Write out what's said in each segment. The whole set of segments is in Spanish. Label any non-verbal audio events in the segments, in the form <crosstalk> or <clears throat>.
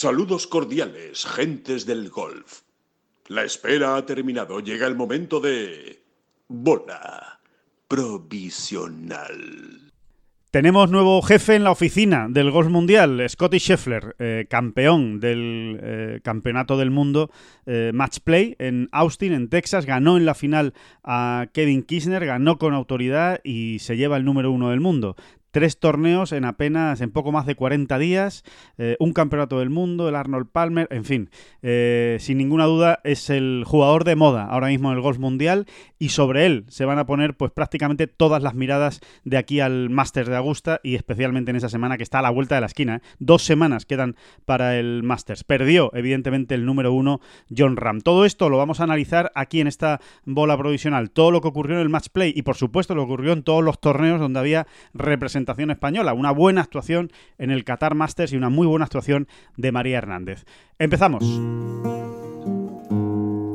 Saludos cordiales, gentes del golf. La espera ha terminado. Llega el momento de... Bola provisional. Tenemos nuevo jefe en la oficina del Golf Mundial, Scotty Scheffler, eh, campeón del eh, Campeonato del Mundo eh, Match Play en Austin, en Texas. Ganó en la final a Kevin Kirchner, ganó con autoridad y se lleva el número uno del mundo tres torneos en apenas, en poco más de 40 días, eh, un campeonato del mundo, el Arnold Palmer, en fin, eh, sin ninguna duda es el jugador de moda ahora mismo en el golf mundial y sobre él se van a poner pues prácticamente todas las miradas de aquí al Masters de Augusta y especialmente en esa semana que está a la vuelta de la esquina. ¿eh? Dos semanas quedan para el Masters. Perdió evidentemente el número uno John Ram. Todo esto lo vamos a analizar aquí en esta bola provisional, todo lo que ocurrió en el match play y por supuesto lo ocurrió en todos los torneos donde había representación española. Una buena actuación en el Qatar Masters y una muy buena actuación de María Hernández. Empezamos.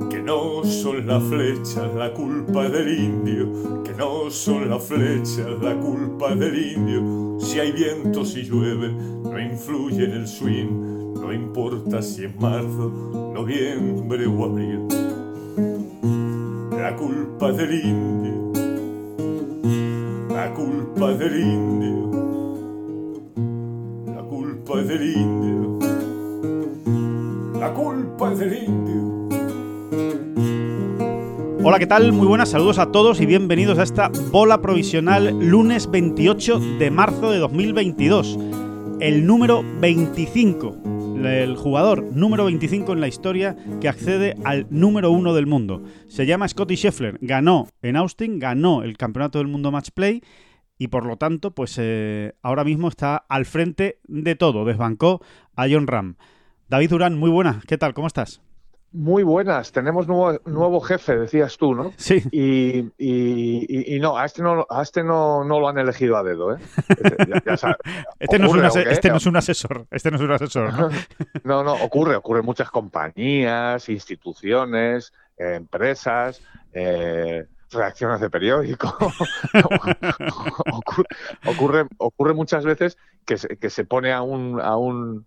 Que no son las flechas la culpa del indio, que no son las flechas la culpa del indio. Si hay viento, si llueve, no influye en el swing, no importa si es marzo, noviembre o abril. La culpa del indio la culpa es del indio. La culpa es del indio. La culpa es del indio. Hola, ¿qué tal? Muy buenas, saludos a todos y bienvenidos a esta bola provisional lunes 28 de marzo de 2022. El número 25 el jugador número 25 en la historia que accede al número 1 del mundo. Se llama Scotty Scheffler, ganó en Austin, ganó el Campeonato del Mundo Match Play y por lo tanto, pues eh, ahora mismo está al frente de todo, desbancó a John Ram. David Durán, muy buena, ¿qué tal? ¿Cómo estás? Muy buenas, tenemos nuevo, nuevo jefe, decías tú, ¿no? Sí. Y, y, y, no, a este no, a este no, no lo han elegido a dedo, ¿eh? Este, <laughs> no, es un este no, es un asesor, este no es un asesor. ¿no? <laughs> no, no, ocurre, ocurre en muchas compañías, instituciones, empresas, eh, reacciones de periódico. <laughs> ocurre, ocurre, muchas veces que se, que se pone a un, a un,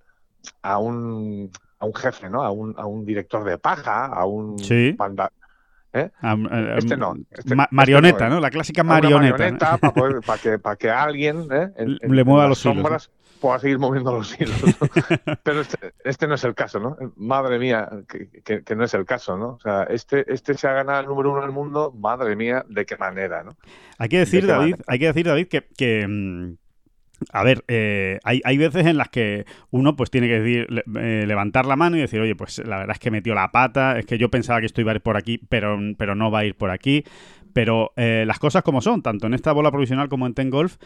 a un a un jefe, ¿no? A un, a un director de paja, a un sí. ¿eh? este no. Este, marioneta, este no, La clásica marioneta. marioneta para, <laughs> que, para que alguien ¿eh? le mueva los sombras pueda seguir moviendo los hilos. <laughs> Pero este, este, no es el caso, ¿no? Madre mía, que, que, no es el caso, ¿no? O sea, este, este se ha ganado el número uno del mundo, madre mía, de qué manera, ¿no? Hay que decir, David, hay que decir, David, que, que mm, a ver, eh, hay, hay, veces en las que uno pues tiene que decir, eh, levantar la mano y decir, oye, pues la verdad es que metió la pata, es que yo pensaba que esto iba a ir por aquí, pero, pero no va a ir por aquí. Pero eh, las cosas como son, tanto en esta bola provisional como en Ten Golf,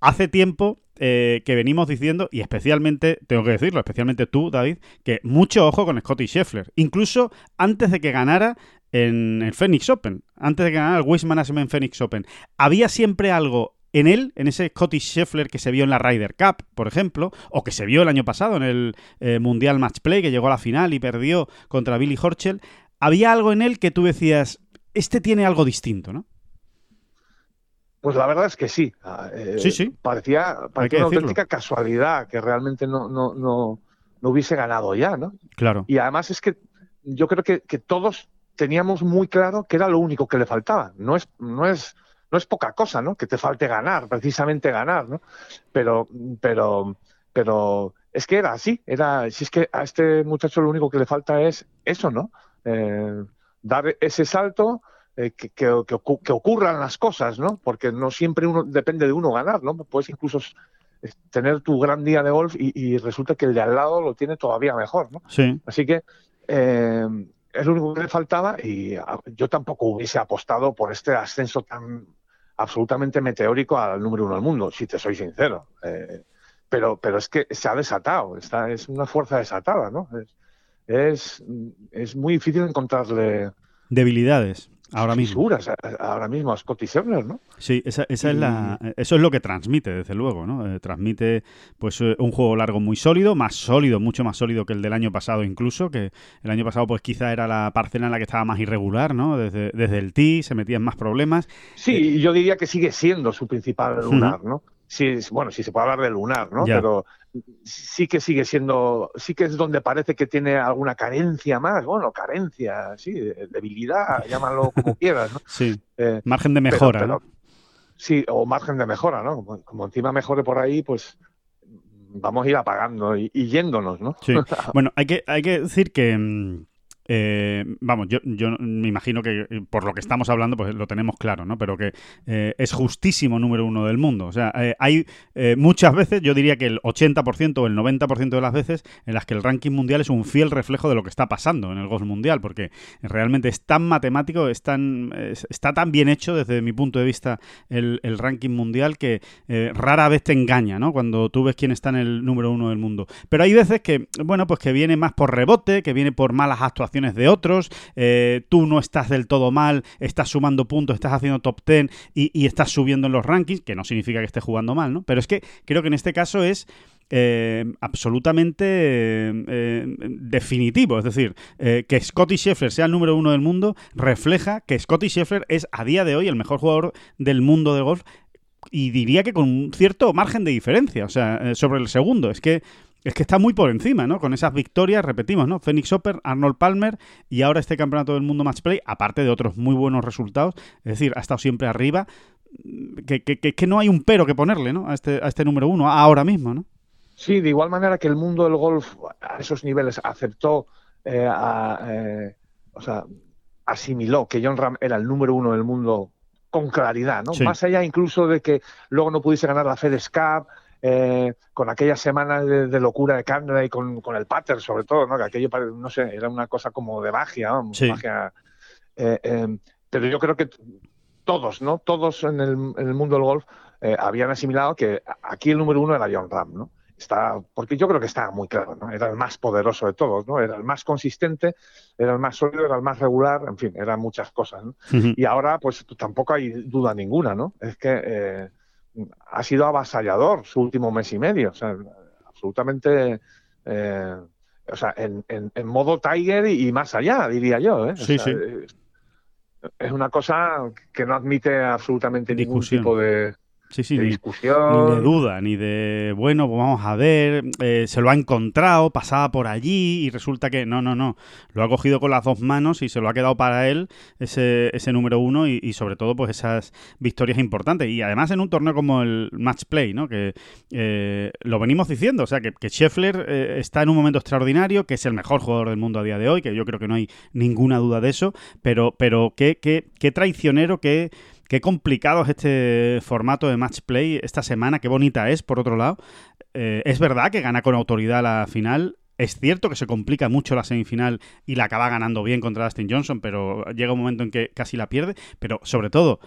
hace tiempo que venimos diciendo, y especialmente, tengo que decirlo, especialmente tú, David, que mucho ojo con Scotty Scheffler. Incluso antes de que ganara en el Phoenix Open, antes de que ganara el Wish Management Phoenix Open, había siempre algo en él, en ese Scottish Scheffler que se vio en la Ryder Cup, por ejemplo, o que se vio el año pasado en el eh, Mundial Match Play, que llegó a la final y perdió contra Billy Horschel, había algo en él que tú decías, este tiene algo distinto, ¿no? Pues la verdad es que sí. Ah, eh, sí, sí. Parecía, parecía una auténtica casualidad que realmente no, no, no, no, hubiese ganado ya, ¿no? Claro. Y además es que yo creo que, que todos teníamos muy claro que era lo único que le faltaba. No es, no es no es poca cosa, ¿no? Que te falte ganar, precisamente ganar, ¿no? Pero, pero, pero es que era así, era, si es que a este muchacho lo único que le falta es eso, ¿no? Eh, dar ese salto, eh, que, que, ocurran las cosas, ¿no? Porque no siempre uno depende de uno ganar, ¿no? Puedes incluso tener tu gran día de golf y, resulta que el de al lado lo tiene todavía mejor, ¿no? Sí. Así que eh, es lo único que le faltaba y yo tampoco hubiese apostado por este ascenso tan absolutamente meteórico al número uno del mundo, si te soy sincero. Eh, pero, pero es que se ha desatado, está, es una fuerza desatada, ¿no? Es, es, muy difícil encontrarle... Debilidades. Ahora mismo. ahora mismo a Scotty ¿no? Sí, esa, esa es la, eso es lo que transmite, desde luego, ¿no? Eh, transmite pues eh, un juego largo muy sólido, más sólido, mucho más sólido que el del año pasado incluso, que el año pasado pues quizá era la parcela en la que estaba más irregular, ¿no? Desde, desde el tee se metían más problemas. Sí, yo diría que sigue siendo su principal lugar, ¿no? Sí, bueno, sí se puede hablar de lunar, ¿no? Pero sí que sigue siendo, sí que es donde parece que tiene alguna carencia más, bueno, carencia, sí, debilidad, llámalo como <laughs> quieras, ¿no? Sí, eh, margen de mejora, ¿no? Sí, o margen de mejora, ¿no? Como, encima mejore por ahí, pues vamos a ir apagando y, y yéndonos, ¿no? Sí. <laughs> Bueno, hay que, hay que decir que mm, eh, vamos, yo, yo me imagino que eh, por lo que estamos hablando, pues lo tenemos claro, ¿no? Pero que eh, es justísimo número uno del mundo. O sea, hay muchas veces, yo diría que el 80% o el 90% de las veces en las que el ranking mundial es un fiel reflejo de lo que está pasando en el golf mundial, porque realmente es tan matemático, es tan, está tan bien hecho desde mi punto de vista el, el ranking mundial que rara vez te engaña, ¿no? Cuando tú ves quién está en el número uno del mundo. Pero hay veces que, bueno, pues que viene más por rebote, que viene por malas actuaciones de otros, eh, tú no estás del todo mal, estás sumando puntos, estás haciendo top 10 y, estás subiendo en los rankings, que no significa que estés jugando mal, ¿no? Pero es que creo que en este caso es... Eh, absolutamente eh, definitivo. Es decir, que Scotty Scheffler sea el número uno del mundo refleja que Scotty Scheffler es a día de hoy el mejor jugador del mundo de golf y diría que con un cierto margen de diferencia, o sea, sobre el segundo. Es que es que está muy por encima, ¿no? Con esas victorias, repetimos, ¿no? Phoenix Hopper, Arnold Palmer y ahora este campeonato del mundo match play, aparte de otros muy buenos resultados, es decir, ha estado siempre arriba, que, que, que, no hay un pero que ponerle, ¿no? A este, a este número uno, ahora mismo, ¿no? Sí, de igual manera que el mundo del golf a esos niveles aceptó, eh, eh, o sea, asimiló que John Ram era el número uno del mundo con claridad, ¿no? Más allá incluso de que luego no pudiese ganar la FedEx Cup, eh, con aquellas semanas de, locura de Canadá y con, el pater sobre todo, ¿no? que aquello, no sé, era una cosa como de magia, magia eh, eh, pero yo creo que todos, ¿no? Todos en el, mundo del golf habían asimilado que aquí el número uno era John Ram, ¿no? Está, porque yo creo que estaba muy claro, ¿no? Era el más poderoso de todos, ¿no? Era el más consistente, era el más sólido, era el más regular, en fin, eran muchas cosas, Y ahora, pues tampoco hay duda ninguna, ¿no? Es que ha sido avasallador su último mes y medio. O sea, absolutamente. Eh, o sea, en, en, modo Tiger y, más allá, diría yo. ¿eh? Sí, sí. Es, una cosa que no admite absolutamente ningún tipo de, Sí, sí, ni, de duda, ni de, bueno, pues vamos a ver, eh, se lo ha encontrado, pasaba por allí y resulta que no, no, no, lo ha cogido con las dos manos y se lo ha quedado para él ese, ese número uno y, sobre todo pues esas victorias importantes. Y además en un torneo como el Match Play, ¿no? Que eh, lo venimos diciendo, o sea, que, que Scheffler eh, está en un momento extraordinario, que es el mejor jugador del mundo a día de hoy, que yo creo que no hay ninguna duda de eso, pero, pero qué, qué, qué traicionero, qué Qué complicado es este formato de match play esta semana, qué bonita es, por otro lado. Eh, es verdad que gana con autoridad la final. Es cierto que se complica mucho la semifinal y la acaba ganando bien contra Dustin Johnson, pero llega un momento en que casi la pierde. Pero sobre todo,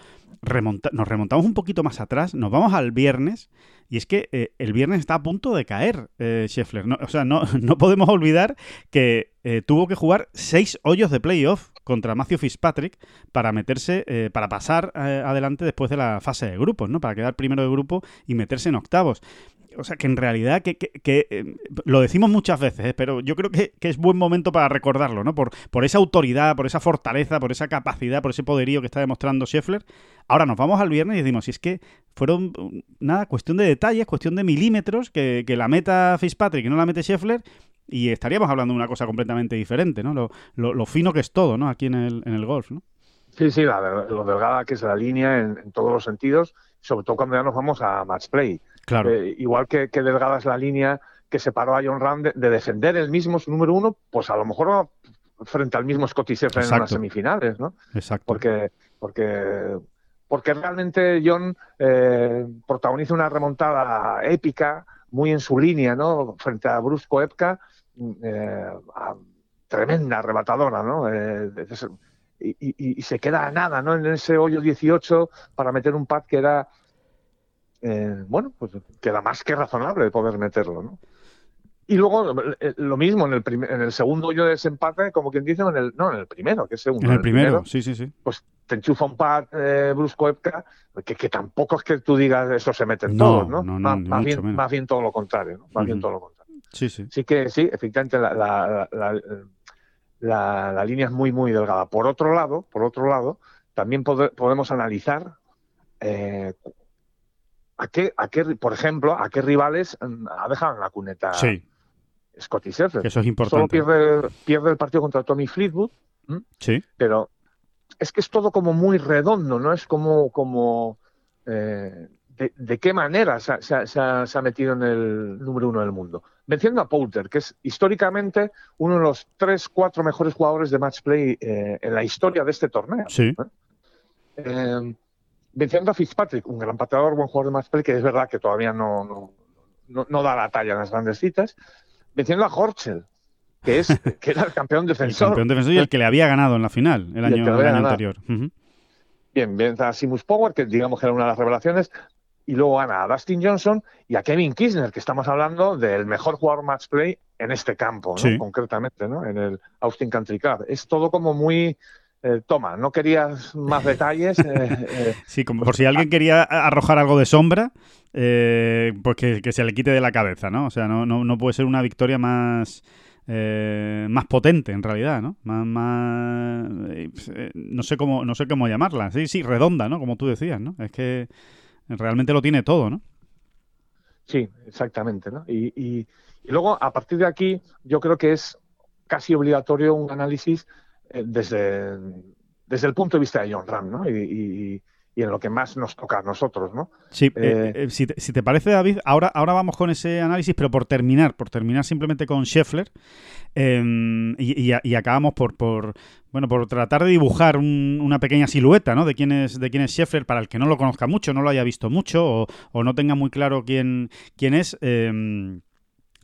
nos remontamos un poquito más atrás, nos vamos al viernes, y es que eh, el viernes está a punto de caer eh, Scheffler. o sea, no, <laughs> no, podemos olvidar que tuvo que jugar seis hoyos de playoff contra Matthew Fitzpatrick para meterse, eh, para pasar eh, adelante después de la fase de grupos, ¿no? Para quedar primero de grupo y meterse en octavos. O sea, que en realidad, que, que, eh, lo decimos muchas veces, pero yo creo que, es buen momento para recordarlo, ¿no? Por, por esa autoridad, por esa fortaleza, por esa capacidad, por ese poderío que está demostrando Scheffler. Ahora nos vamos al viernes y decimos, si es que fueron, nada, cuestión de detalles, cuestión de milímetros, que, que la meta Fitzpatrick y no la mete Scheffler, y estaríamos hablando de una cosa completamente diferente, ¿no? Lo, lo, fino que es todo, ¿no? Aquí en el, en el golf, ¿no? Sí, sí, lo delgada que es la línea en, todos los sentidos, sobre todo cuando ya nos vamos a match play. Claro. Eh, igual que, delgada es la línea que separó a John Ram de, defender el mismo su número uno, pues a lo mejor frente al mismo Scotty Scheffler en las semifinales, ¿no? Exacto. Porque, porque, porque realmente John eh, protagoniza una remontada épica, muy en su línea, ¿no? Frente a Brusco Epka, eh, tremenda, arrebatadora, ¿no? Eh, y, se queda a nada, ¿no? En ese hoyo 18 para meter un pad que era, eh, bueno, pues queda más que razonable de poder meterlo, ¿no? Y luego lo mismo en el, en el segundo hoyo de desempate, como quien dice, en el, no, en el primero, que es segundo. En el, primero, sí, sí, sí. Pues te enchufa un pad brusco Epka, que, que, tampoco es que tú digas eso se meten todos, ¿no? no, no más, bien, más, bien, todo lo contrario, ¿no? Más bien todo lo contrario. Sí, sí. Sí que sí, efectivamente la, la, línea es muy, muy delgada. Por otro lado, por otro lado, también podemos analizar eh, ¿a qué, a qué, por ejemplo, a qué rivales mm, ha dejado en la cuneta Sí, Scotty Scheffler? que eso es Solo importante. pierde, pierde el partido contra Tommy Fleetwood, Sí, pero es que es todo como muy redondo, ¿no? Es como, como eh, de, de qué manera se ha- se ha metido en el número uno del mundo. Venciendo a Poulter, que es históricamente uno de los tres, cuatro mejores jugadores de match play eh, en la historia de este torneo. sí, Eh, venciendo a Fitzpatrick, un gran pateador, buen jugador de match play, que es verdad que todavía no, no, no, no da la talla en las grandes citas. Venciendo a Horschel, que, es, <laughs> que era el campeón el defensor. campeón defensor y el que le había ganado en la final el el año, el anterior. Bien, vence a Simus Power, que digamos que era una de las revelaciones, y luego gana a Dustin Johnson y a Kevin Kisner, que estamos hablando del mejor jugador match play en este campo, ¿no? Sí. concretamente, ¿no? en el Austin Country Club. Es todo como muy... eh, toma, no querías más detalles. eh, eh, <laughs> Sí, como por si alguien quería arrojar algo de sombra, eh, pues que, que se le quite de la cabeza, ¿no? O sea, no, no, no puede ser una victoria más, eh, más potente, en realidad, ¿no? Más, más eh, no sé cómo, no sé cómo llamarla. Sí, sí, redonda, ¿no? Como tú decías, ¿no? Es que realmente lo tiene todo, ¿no? Sí, exactamente. ¿no? Y, y- y luego, a partir de aquí, yo creo que es casi obligatorio un análisis eh, desde, desde el punto de vista de John Ram, ¿no? Y, y- en lo que más nos toca a nosotros, ¿no? Sí, eh, Eh, eh, si, te, si te parece, David, ahora, ahora vamos con ese análisis, pero por terminar, por terminar simplemente con Scheffler, eh, y, y- y acabamos por, por, bueno, por tratar de dibujar un- una pequeña silueta, ¿no? De quién es, de quién es Scheffler, para el que no lo conozca mucho, no lo haya visto mucho, o, o no tenga muy claro quién, quién es.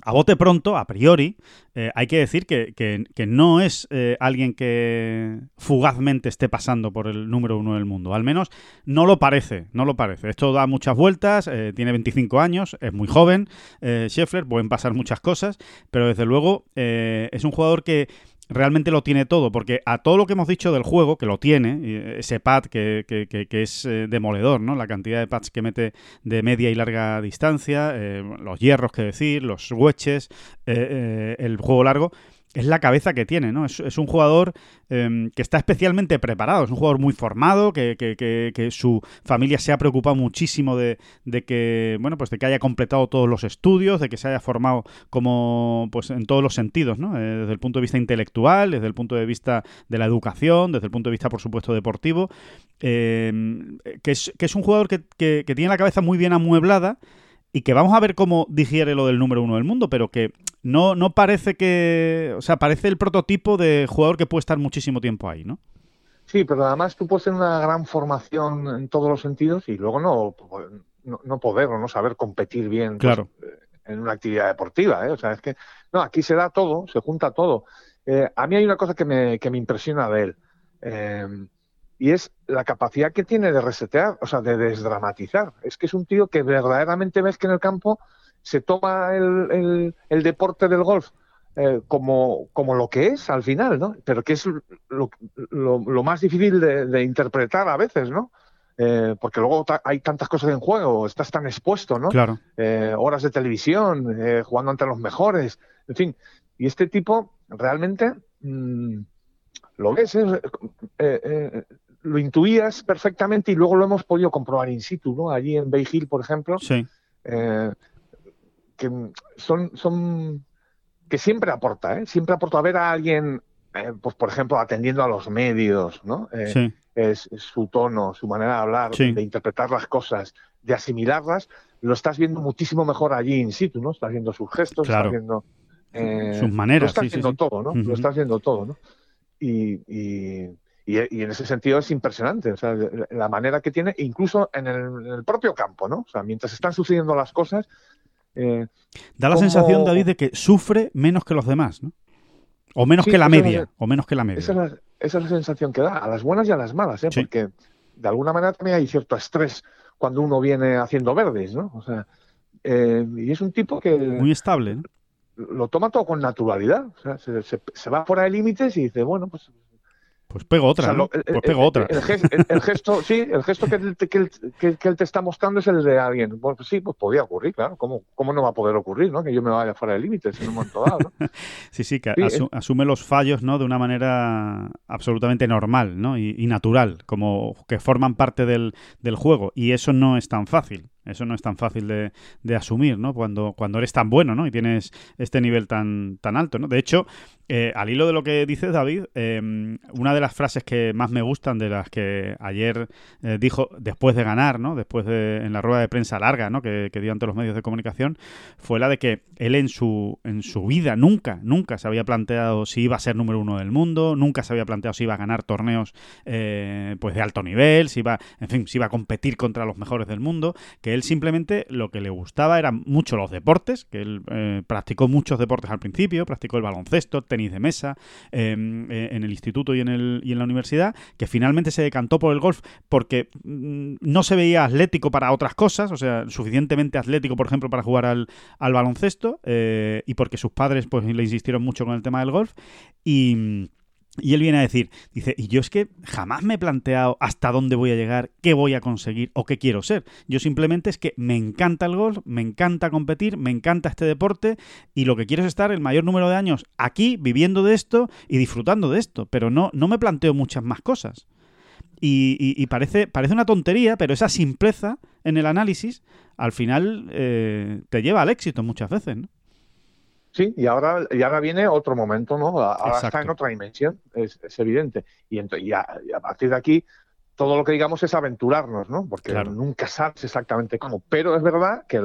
A bote pronto, a priori, eh, hay que decir que, que- no es eh, alguien que fugazmente esté pasando por el número uno del mundo. Al menos no lo parece, no lo parece. Esto da muchas vueltas, eh, tiene 25 años, es muy joven, Scheffler, pueden pasar muchas cosas, pero desde luego es un jugador que realmente lo tiene todo, porque a todo lo que hemos dicho del juego, que lo tiene, ese pad que, que- que- es eh, demoledor, ¿no? La cantidad de pads que mete de media y larga distancia, eh, los hierros que decir, los eh, eh, el juego largo, es la cabeza que tiene, ¿no? Es, un jugador eh, que está especialmente preparado, es un jugador muy formado, que, su familia se ha preocupado muchísimo de, de que, bueno, pues de que haya completado todos los estudios, de que se haya formado como, pues en todos los sentidos, ¿no? Eh, desde el punto de vista intelectual, desde el punto de vista de la educación, desde el punto de vista, por supuesto, deportivo, eh, que, es, un jugador que tiene la cabeza muy bien amueblada y que vamos a ver cómo digiere lo del número uno del mundo, pero que no, no parece que. O sea, parece el prototipo de jugador que puede estar muchísimo tiempo ahí, ¿no? Sí, pero además tú puedes tener una gran formación en todos los sentidos y luego no, no, no poder o no saber competir bien pues, Claro. en una actividad deportiva. ¿eh? O sea, es que no, aquí se da todo, se junta todo. Eh, a mí hay una cosa que me, que me impresiona de él eh, y es la capacidad que tiene de resetear, o sea, de desdramatizar. Es que es un tío que verdaderamente ves que en el campo se toma el, el- el deporte del golf eh, como, como lo que es al final, ¿no? Pero que es lo, lo- lo más difícil de, de interpretar a veces, ¿no? Eh, porque luego ta- hay tantas cosas en juego, estás tan expuesto, ¿no? Claro. Eh, horas de televisión, jugando ante los mejores, en fin. Y este tipo realmente mm, lo ves. Eh, eh, lo intuías perfectamente y luego lo hemos podido comprobar in situ, ¿no? Allí en Bay Hill, por ejemplo, Sí. eh, que son, son que siempre aporta, ¿eh? siempre aporta ver a alguien, eh, pues por ejemplo, atendiendo a los medios, ¿no? Eh, Sí. es, es su tono, su manera de hablar, Sí. de interpretar las cosas, de asimilarlas, lo estás viendo muchísimo mejor allí in situ, ¿no? Estás viendo sus gestos, Claro. estás viendo eh, Sus maneras, lo estás viendo todo, ¿no? Lo estás viendo todo, ¿no? Y, y, y- y en ese sentido es impresionante, o sea, la- manera que tiene, incluso en el, en el propio campo, ¿no? O sea, mientras están sucediendo las cosas, eh, Da la ¿Cómo- sensación, David, de que sufre menos que los demás, ¿no? O menos Sí, que la media. la- O menos que la media. Esa es, la, esa es la sensación que da, a las buenas y a las malas, ¿eh? Sí. porque de alguna manera también hay cierto estrés cuando uno viene haciendo verdes, ¿no? O sea, eh, y es un tipo que Muy estable, ¿no? lo toma todo con naturalidad, o sea, se, se- se va fuera de límites y dice, bueno, pues... Pues pego otra, o sea, ¿no? lo- el- Pues pego el- otra. El, ges- el- el gesto, sí, el gesto que él, te- que, que- que él te está mostrando es el de alguien. Bueno, pues sí, pues podía ocurrir, claro. ¿Cómo, ¿Cómo no va a poder ocurrir, no? Que yo me vaya fuera de límites en un momento dado, ¿no? <laughs> Sí, sí, que Sí, asu- asume los fallos, ¿no? De una manera absolutamente normal, ¿no? Y, y natural, como que forman parte del, del juego. Y eso no es tan fácil. Eso no es tan fácil de, asumir, ¿no? Cuando, cuando eres tan bueno, ¿no? Y tienes este nivel tan, tan alto, ¿no? De hecho, eh, al hilo de lo que dices, David, eh, una de las frases que más me gustan, de las que ayer eh, dijo después de ganar, ¿no? Después de en la rueda de prensa larga, ¿no? Que, dio ante los medios de comunicación, fue la de que él en su, en su vida nunca, nunca se había planteado si iba a ser número uno del mundo, nunca se había planteado si iba a ganar torneos pues de alto nivel, si iba, en fin, si iba a competir contra los mejores del mundo, que simplemente lo que le gustaba eran mucho los deportes, que él practicó muchos deportes al principio, practicó el baloncesto, tenis de mesa em, eh, en el instituto y en, el, y en la universidad, que finalmente se decantó por el golf porque mm, no se veía atlético para otras cosas, o sea, suficientemente atlético, por ejemplo, para jugar al, al baloncesto, eh, y porque sus padres pues le insistieron mucho con el tema del golf, y él viene a decir, dice, y yo es que jamás me he planteado hasta dónde voy a llegar, qué voy a conseguir o qué quiero ser. Yo simplemente es que me encanta el golf, me encanta competir, me encanta este deporte y lo que quiero es estar el mayor número de años aquí viviendo de esto y disfrutando de esto, pero no, no me planteo muchas más cosas. Y, parece, parece una tontería, pero esa simpleza en el análisis al final eh, te lleva al éxito muchas veces, ¿no? Sí, y ahora, y ahora viene otro momento, ¿no? Ahora está en otra dimensión, es, evidente. Y, y, a, partir de aquí, todo lo que digamos es aventurarnos, ¿no? Porque nunca sabes exactamente cómo. Pero es verdad que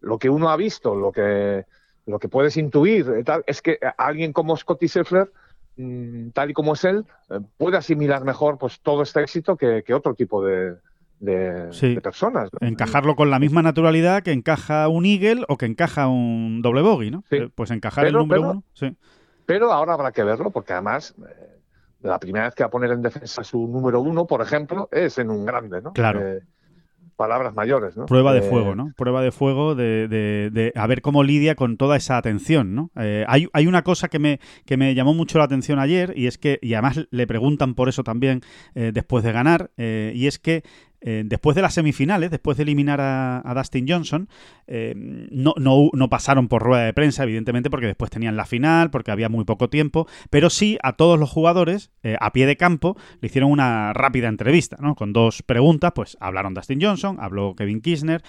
lo que uno ha visto, lo que, lo que puedes intuir, tal, es que alguien como Scotty Scheffler, mm, tal y como es él, eh, puede asimilar mejor pues todo este éxito que otro tipo de, de, personas. Encajarlo con la misma naturalidad que encaja un Eagle o que encaja un doble bogey, ¿no? Eh, pues encajar el número uno. Sí. Pero ahora habrá que verlo porque además eh, la primera vez que va a poner en defensa su número uno, por ejemplo, es en un grande, ¿no? Claro. Eh, palabras mayores, ¿no? Prueba de fuego, ¿no? Prueba de fuego de, de, a ver cómo lidia con toda esa atención, ¿no? hay, hay, una cosa que me, que me llamó mucho la atención ayer y es que, y además le preguntan por eso también después de ganar, y es que eh, después de las semifinales, después de eliminar a, Dustin Johnson, eh, no, no, pasaron por rueda de prensa, evidentemente, porque después tenían la final, porque había muy poco tiempo, pero sí a todos los jugadores, eh, a pie de campo, le hicieron una rápida entrevista, ¿no? Con dos preguntas, pues hablaron Dustin Johnson, habló Kevin Kirchner,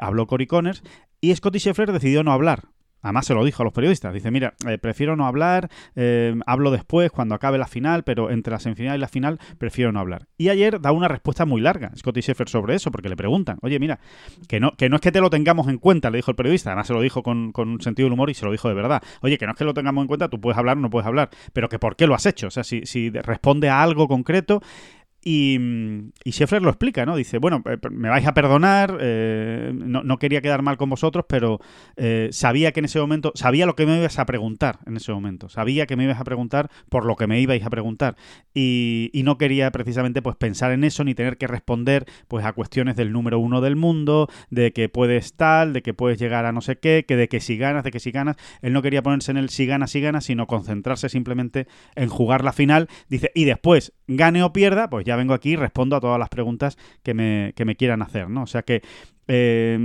habló Cory Connors, y Scotty Scheffler decidió no hablar. Además se lo dijo a los periodistas. Dice, mira, eh, prefiero no hablar, eh, hablo después cuando acabe la final, pero entre la semifinal y la final prefiero no hablar. Y ayer da una respuesta muy larga Scotty Sheffer sobre eso, porque le preguntan, oye, mira, que no, que no es que te lo tengamos en cuenta, le dijo el periodista, además se lo dijo con, con sentido del humor y se lo dijo de verdad. Oye, que no es que lo tengamos en cuenta, tú puedes hablar o no puedes hablar, pero que por qué lo has hecho. O sea, si, si responde a algo concreto y, y Scheffler lo explica, ¿no? Dice, bueno, eh, me vais a perdonar, eh, no, quería quedar mal con vosotros, pero eh, sabía que en ese momento, sabía lo que me ibas a preguntar en ese momento, sabía que me ibas a preguntar por lo que me ibais a preguntar y, y, no quería precisamente pues pensar en eso ni tener que responder pues a cuestiones del número uno del mundo, de que puedes tal, de que puedes llegar a no sé qué, que de que si ganas, de que si ganas, él no quería ponerse en el si ganas, si ganas, sino concentrarse simplemente en jugar la final, dice, y después, gane o pierda, pues ya vengo aquí y respondo a todas las preguntas que me, que me quieran hacer, ¿no? O sea que eh,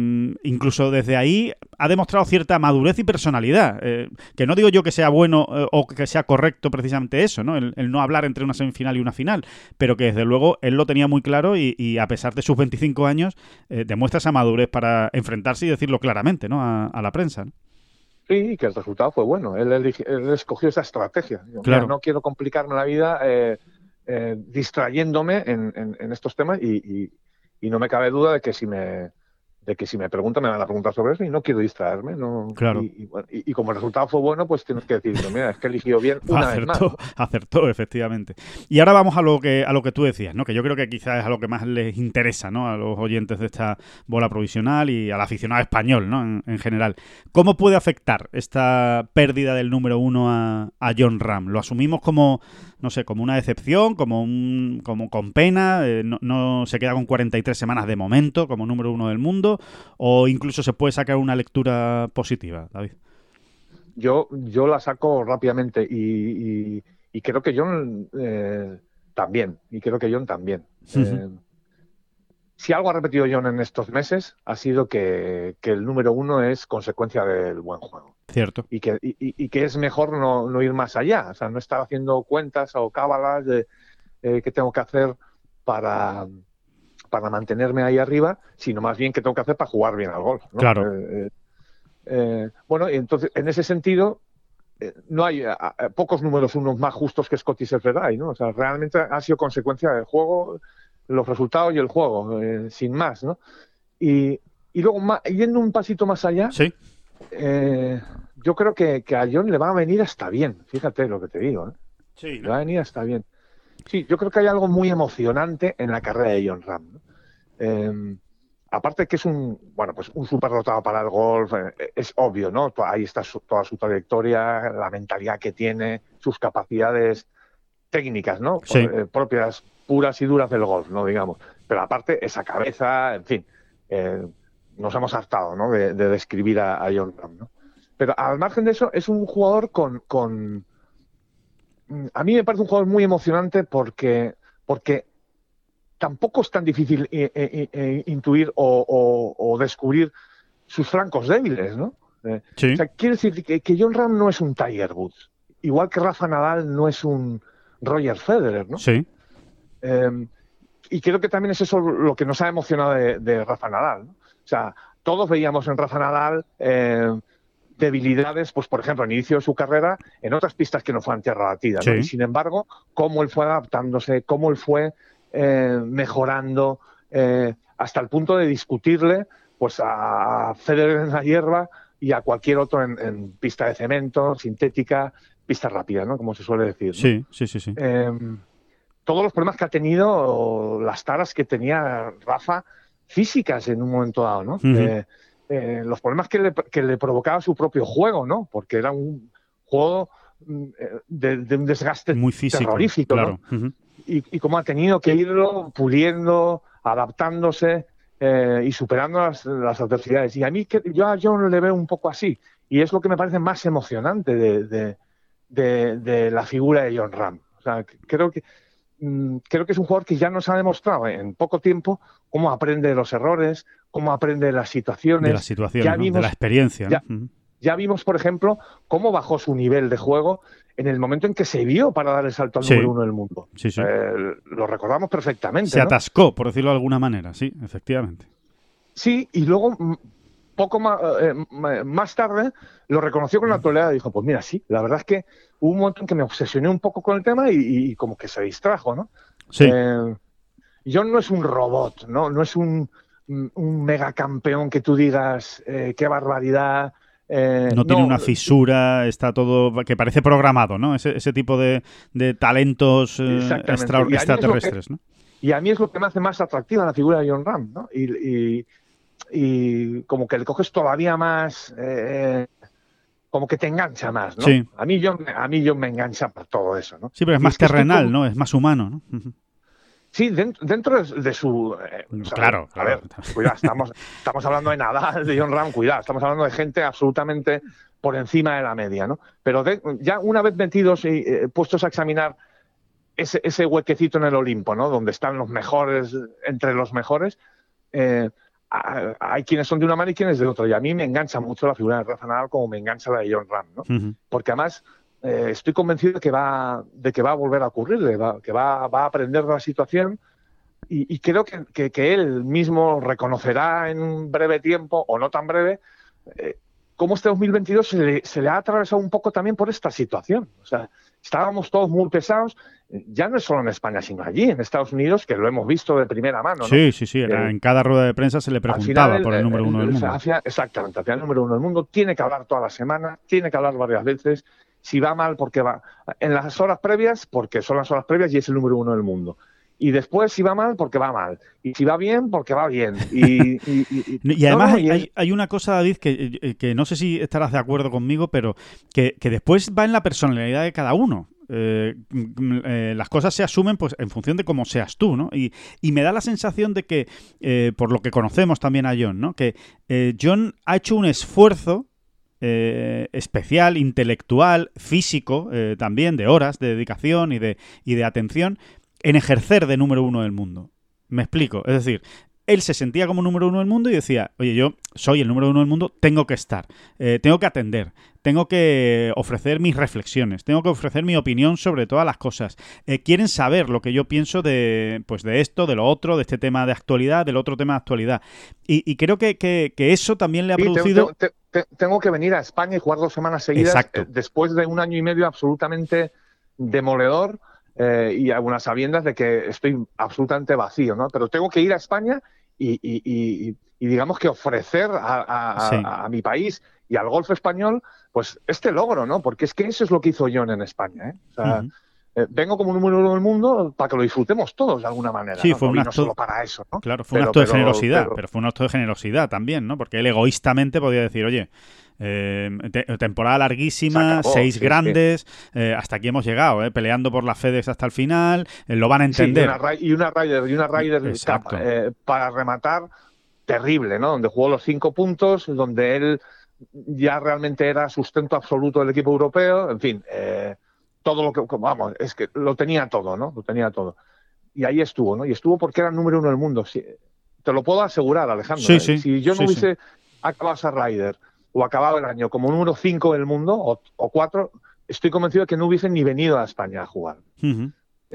incluso desde ahí ha demostrado cierta madurez y personalidad. Eh, que no digo yo que sea bueno eh, o que sea correcto precisamente eso, ¿no? El, no hablar entre una semifinal y una final, pero que desde luego él lo tenía muy claro y, a pesar de sus 25 años demuestra esa madurez para enfrentarse y decirlo claramente, ¿no? A, la prensa. Sí, que el resultado fue bueno. Él, escogió esa estrategia. claro. no quiero complicarme la vida eh, distrayéndome en, estos temas y, no me cabe duda de que si me de que si me preguntan me van a preguntar sobre eso y no quiero distraerme no claro. Y, como el resultado fue bueno pues tienes que decir mira es que eligió bien una acertó, vez más <laughs> acertó efectivamente. Y ahora vamos a lo que a lo que tú decías no que yo creo que quizás es a lo que más les interesa no a los oyentes de esta bola provisional y al aficionado español no en, general. Cómo puede afectar esta pérdida del número uno a, a John Ram lo asumimos como no sé, como una decepción, como un, como con pena, eh, no, se queda con 43 semanas de momento como número uno del mundo, o incluso se puede sacar una lectura positiva, David. Yo, yo la saco rápidamente y, creo que John eh, también, y creo que John también. Eh, si algo ha repetido John en estos meses ha sido que, que el número uno es consecuencia del buen juego. Cierto. Y que, y, que es mejor no, ir más allá, o sea, no estar haciendo cuentas o cábalas de eh, qué tengo que hacer para, para mantenerme ahí arriba, sino más bien qué tengo que hacer para jugar bien al golf. ¿no? Claro. Eh, eh, eh, bueno, y entonces, en ese sentido, eh, no hay a- a- pocos números unos más justos que Scotty Scheffler hay, ¿no? O sea, realmente ha sido consecuencia del juego, los resultados y el juego, eh, sin más, ¿no? Y, y luego, yendo un pasito más allá, Sí. Eh, yo creo que, que a John le va a venir hasta bien, fíjate lo que te digo, ¿eh? Sí, Le va a venir hasta bien. Sí, yo creo que hay algo muy emocionante en la carrera de John Ram. ¿no? Eh, aparte que es un, bueno, pues un superdotado para el golf, eh, es obvio, ¿no? Ahí está su- toda su trayectoria, la mentalidad que tiene, sus capacidades técnicas, ¿no? Sí. Eh, propias, puras y duras del golf, ¿no? Digamos. Pero aparte, esa cabeza, en fin, eh, nos hemos hartado, ¿no? De, de describir a, a John Ram, ¿no? Pero al margen de eso, es un jugador con, con, a mí me parece un jugador muy emocionante porque, porque tampoco es tan difícil eh, eh, eh, intuir o, o- o descubrir sus flancos débiles, ¿no? Sí. o sea, quiere decir que, que John Ram no es un Tiger Woods, igual que Rafa Nadal no es un Roger Federer, ¿no? Sí. Eh, y creo que también es eso lo que nos ha emocionado de, de Rafa Nadal. ¿no? O sea, todos veíamos en Rafa Nadal eh, debilidades, pues por ejemplo, el inicio de su carrera, en otras pistas que no fueran tierra batida. ¿no? Sí. Y sin embargo, cómo él fue adaptándose, cómo él fue eh, mejorando, eh, hasta el punto de discutirle pues a Federer en la hierba y a cualquier otro en, en pista de cemento, sintética, pista rápida, ¿no? Como se suele decir. ¿no? Sí, sí, sí, sí. eh, todos los problemas que ha tenido, las taras que tenía Rafa físicas en un momento dado, ¿no? Eh, eh, los problemas que le, que le provocaba su propio juego, ¿no? Porque era un juego mm, eh, de, de un desgaste Muy físico. terrorífico, ¿no? y, y cómo ha tenido que irlo puliendo, adaptándose eh, y superando las, las adversidades. Y a mí, que, yo a John le veo un poco así. Y es lo que me parece más emocionante de, de- la figura de John Ram. O sea, creo que, creo que es un jugador que ya nos ha demostrado en poco tiempo cómo aprende de los errores, cómo aprende de las situaciones. De ya ¿no? de vimos- la experiencia. ¿no? ya-. Ya vimos, por ejemplo, cómo bajó su nivel de juego en el momento en que se vio para dar el salto al Sí. número uno del mundo. Sí, sí. Eh, lo recordamos perfectamente. Se ¿no? atascó, por decirlo de alguna manera, sí, efectivamente. Sí, y luego, mm, poco más, más tarde, lo reconoció con naturalidad y dijo, pues mira, sí, la verdad es que hubo un momento en que me obsesioné un poco con el tema y, y como que se distrajo, ¿no? Sí, Eh, John no es un robot, ¿no? No es un, un megacampeón que tú digas, eh, qué barbaridad. eh, no tiene una fisura, está todo que parece programado, ¿no? Ese, ese tipo de, de talentos eh, extra- que- extraterrestres, ¿no? Y a mí es lo que me hace más atractiva la figura de John Ram, ¿no? Y, y- y como que le coges todavía más, eh, como que te engancha más, ¿no? Sí. A mí John, a mí John me engancha por todo eso, ¿no? Sí, pero es Y más que terrenal, como- ¿no? Es más humano, ¿no? Sí, dentro, dentro de, su... eh, o sea, Claro, A ver, cuidado, estamos, estamos hablando de Nadal, de John Ram, cuidado, estamos hablando de gente absolutamente por encima de la media, ¿no? Pero de- ya una vez metidos y eh, puestos a examinar ese, ese huequecito en el Olimpo, ¿no? Donde están los mejores, entre los mejores, eh, hay quienes son de una manera y quienes de otra. Y a mí me engancha mucho la figura de Rafa Nadal como me engancha la de John Ram, ¿no? Porque además eh, estoy convencido de que va de que va a volver a ocurrir, de va- que va, va a aprender de la situación y, y creo que, que- que él mismo reconocerá en un breve tiempo o no tan breve eh, cómo este 2022 se le, se le ha atravesado un poco también por esta situación. O sea, estábamos todos muy pesados, eh, ya no es solo en España, sino allí, en Estados Unidos, que lo hemos visto de primera mano. ¿no? Sí, sí, sí. era- Eh, en cada rueda de prensa se le preguntaba por el número uno del el- mundo. hacia- exactamente, hacia el número uno del mundo. Tiene que hablar toda la semana, tiene que hablar varias veces. Si va mal, porque va. En las horas previas, porque son las horas previas y es el número uno del mundo. Y después, si va mal, porque va mal. Y si va bien, porque va bien. Y, y- y- y- <laughs> además no, no, hay, hay- una cosa, David, que, que no sé si estarás de acuerdo conmigo, pero que, que después va en la personalidad de cada uno. Eh, mm, eh, las cosas se asumen pues en función de cómo seas tú, ¿no? Y, y me da la sensación de que, eh, por lo que conocemos también a John, ¿no? Que John ha hecho un esfuerzo eh, especial, intelectual, físico, eh, también, de horas de dedicación y de, y de atención, en ejercer de número uno del mundo. Me explico. Es decir, él se sentía como número uno del mundo y decía, oye, yo soy el número uno del mundo, tengo que estar, eh, tengo que atender, tengo que ofrecer mis reflexiones, tengo que ofrecer mi opinión sobre todas las cosas. Eh, quieren saber lo que yo pienso de, pues de esto, de lo otro, de este tema de actualidad, del otro tema de actualidad. Y, creo que, que, eso también le ha producido... Tengo, que venir a España y jugar dos semanas seguidas eh, después de un año y medio absolutamente demoledor eh, y algunas sabiendas de que estoy absolutamente vacío, ¿no? Pero tengo que ir a España y, digamos que ofrecer a, mi país y al golf español, pues este logro, ¿no? Porque es que eso es lo que hizo John en España, ¿eh? O sea, eh, vengo como número uno del mundo para que lo disfrutemos todos de alguna manera. Sí, fue un acto. solo para eso, ¿no? Claro, fue un acto de generosidad, pero... fue un acto de generosidad también, ¿no? Porque él egoístamente podía decir, oye, eh, temporada larguísima, seis grandes, eh, hasta aquí hemos llegado, eh, peleando por la FedEx hasta el final, lo van a entender. y, una, Ryder, y una Ryder para rematar, terrible, ¿no? Donde jugó los cinco puntos, donde él ya realmente era sustento absoluto del equipo europeo, en fin, todo lo que, vamos, es que lo tenía todo, ¿no? Lo tenía todo. Y ahí estuvo, ¿no? Y estuvo porque era el número uno del mundo. te lo puedo asegurar, Alejandro. Si yo no hubiese acabado esa Ryder o acabado el año como número 5 del mundo o, o 4, estoy convencido de que no hubiesen ni venido a España a jugar.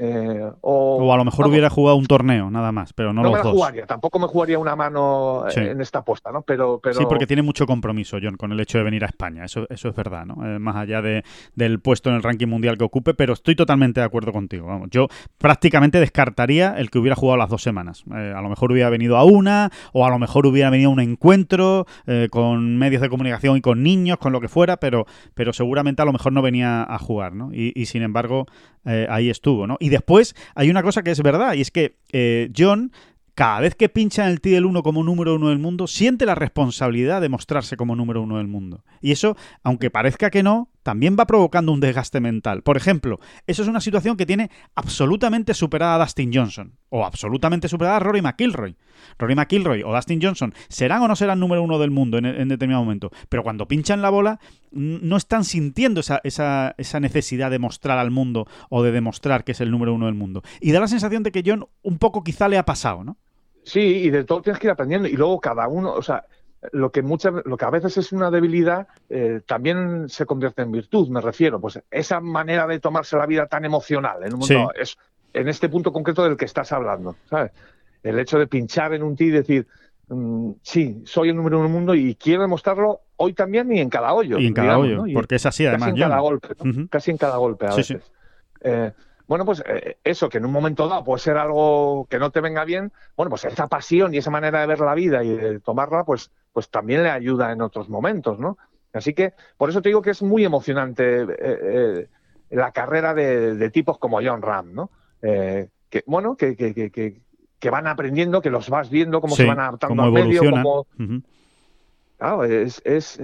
Eh, o, a lo mejor hubiera jugado un torneo, nada más, pero no, los dos. Jugaría, tampoco me jugaría una mano eh, en esta apuesta, ¿no? Pero, pero... Sí, porque tiene mucho compromiso, John, con el hecho de venir a España, eso, eso es verdad, ¿no? Eh, más allá de, del puesto en el ranking mundial que ocupe, pero estoy totalmente de acuerdo contigo. Vamos, yo prácticamente descartaría el que hubiera jugado las dos semanas. a lo mejor hubiera venido a una, o a lo mejor hubiera venido a un encuentro con medios de comunicación y con niños, con lo que fuera, pero, pero seguramente a lo mejor no venía a jugar, ¿no? Y, y sin embargo, ahí estuvo, ¿no? Y después hay una cosa que es verdad, y es que eh, John cada vez que pincha en el T del 1 como número uno del mundo, siente la responsabilidad de mostrarse como número uno del mundo. Y eso, aunque parezca que no, también va provocando un desgaste mental. Por ejemplo, eso es una situación que tiene absolutamente superada a Dustin Johnson, o absolutamente superada a Rory McIlroy. Rory McIlroy o Dustin Johnson serán o no serán número uno del mundo en, determinado momento, pero cuando pinchan la bola no están sintiendo esa, esa, esa, necesidad de mostrar al mundo o de demostrar que es el número uno del mundo. Y da la sensación de que John un poco quizá le ha pasado, ¿no? Sí, y de todo tienes que ir aprendiendo. Y luego cada uno, o sea, lo que muchas, lo que a veces es una debilidad, eh, también se convierte en virtud, me refiero. Pues esa manera de tomarse la vida tan emocional en un mundo, es en este punto concreto del que estás hablando, ¿sabes? El hecho de pinchar en un ti y decir, mm, sí, soy el número uno del mundo y quiero demostrarlo hoy también y en cada hoyo. Y en cada hoyo, porque es así además. Casi en cada golpe, casi en cada golpe a veces. Eh, bueno, pues eh, eso, que en un momento dado puede ser algo que no te venga bien, bueno, pues esa pasión y esa manera de ver la vida y de tomarla, pues, pues también le ayuda en otros momentos, ¿no? Así que por eso te digo que es muy emocionante eh, eh, la carrera de, tipos como John Ram, ¿no? que, bueno, que, que, que, van aprendiendo, que los vas viendo cómo se van adaptando al medio, cómo... Claro, es, es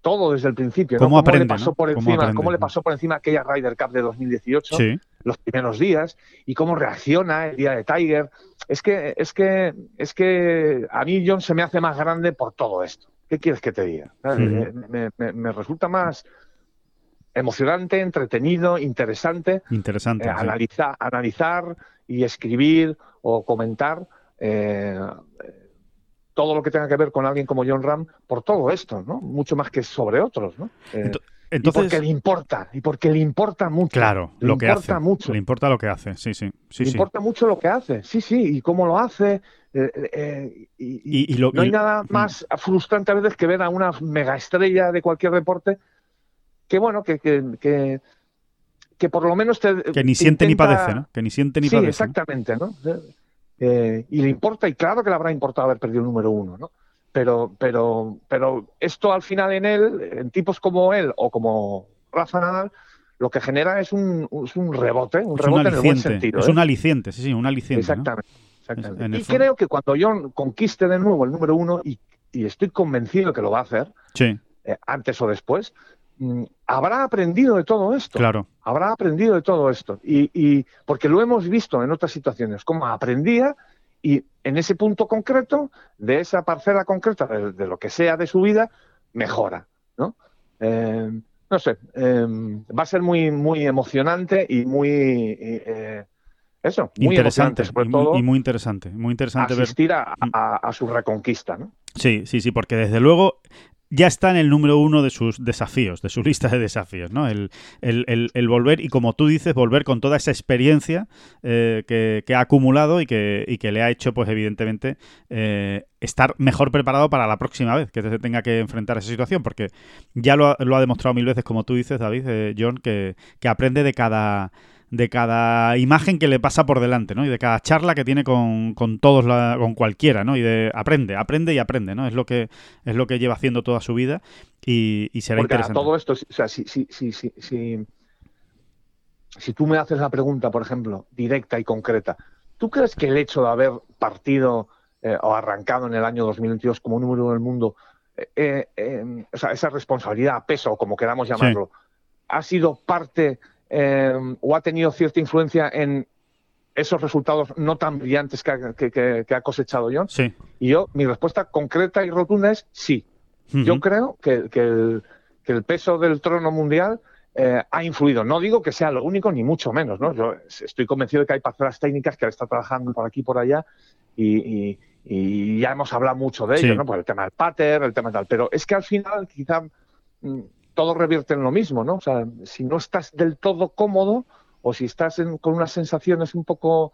todo desde el principio, ¿Cómo, le pasó por encima, cómo le pasó por encima aquella Ryder Cup de 2018, los primeros días, y cómo reacciona el día de Tiger. Es que, es que, es que a mí John se me hace más grande por todo esto. ¿Qué quieres que te diga? Eh, me, resulta más emocionante, entretenido, interesante. Interesante. Eh, analizar y escribir o comentar. Eh, todo lo que tenga que ver con alguien como John Ram por todo esto, ¿no? Mucho más que sobre otros, ¿no? Eh, entonces, y porque le importa, y porque le importa mucho. Claro, lo que hace. Mucho. Le importa lo que hace, sí, sí. sí le importa mucho lo que hace, sí, sí, y cómo lo hace. Eh, eh, y, no hay nada más frustrante a veces que ver a una mega estrella de cualquier deporte que, bueno, que, que, que, por lo menos te. Que ni siente ni padece, ¿no? Que ni siente ni sí, padece. Exactamente, ¿no? Eh, y le importa, y claro que le habrá importado haber perdido el número uno, ¿no? Pero, pero, pero esto al final en él, en tipos como él o como Rafa Nadal, lo que genera es un, un rebote, un rebote en el buen sentido. Es un ¿eh? aliciente, sí, sí, un aliciente. Exactamente. exactamente. y creo que cuando John conquiste de nuevo el número uno, y, y estoy convencido que lo va a hacer, sí. Eh, antes o después, Mm, habrá aprendido de todo esto. Claro. Habrá aprendido de todo esto. Y, porque lo hemos visto en otras situaciones, cómo aprendía y en ese punto concreto, de esa parcela concreta, de, lo que sea de su vida, mejora. ¿no? Eh, no sé, eh, va a ser muy, muy emocionante y muy, eh, eso, muy interesante, sobre y, todo muy, y muy interesante, muy interesante ver. asistir a, a- a su reconquista, ¿no? Sí, sí, sí, porque desde luego ya está en el número uno de sus desafíos, de su <laughs> lista de desafíos, ¿no? El, volver, y como tú dices, volver con toda esa experiencia eh, que, que ha acumulado y que, y que le ha hecho, pues evidentemente, eh, estar mejor preparado para la próxima vez que se tenga que enfrentar a esa situación, porque ya lo ha, lo ha demostrado mil veces, como tú dices, David, eh, John, que, que aprende de cada de cada imagen que le pasa por delante, ¿no? Y de cada charla que tiene con, con todos, la- con cualquiera, ¿no? Y de aprende, aprende y aprende, ¿no? Es lo que es lo que lleva haciendo toda su vida y, y será Porque a interesante. todo esto, o sea, si, si, si, si, si, si tú me haces la pregunta, por ejemplo, directa y concreta, ¿tú crees que el hecho de haber partido eh, o arrancado en el año 2022 como número uno del mundo, eh, eh, eh, o sea, esa responsabilidad, peso, como queramos llamarlo, ha sido parte eh, o ha tenido cierta influencia en esos resultados no tan brillantes que ha, que- que- que ha cosechado John? Sí. Y yo, mi respuesta concreta y rotunda es sí. Yo creo que, el, que el peso del trono mundial eh, ha influido. No digo que sea lo único, ni mucho menos. ¿no? Yo estoy convencido de que hay parcelas técnicas que está trabajando por aquí y por allá y, y- y ya hemos hablado mucho de Sí. ello, ¿no? Por el tema del pater, el tema tal. Pero es que al final quizá mm, todo revierte en lo mismo, ¿no? O sea, si no estás del todo cómodo o si estás en- con unas sensaciones un poco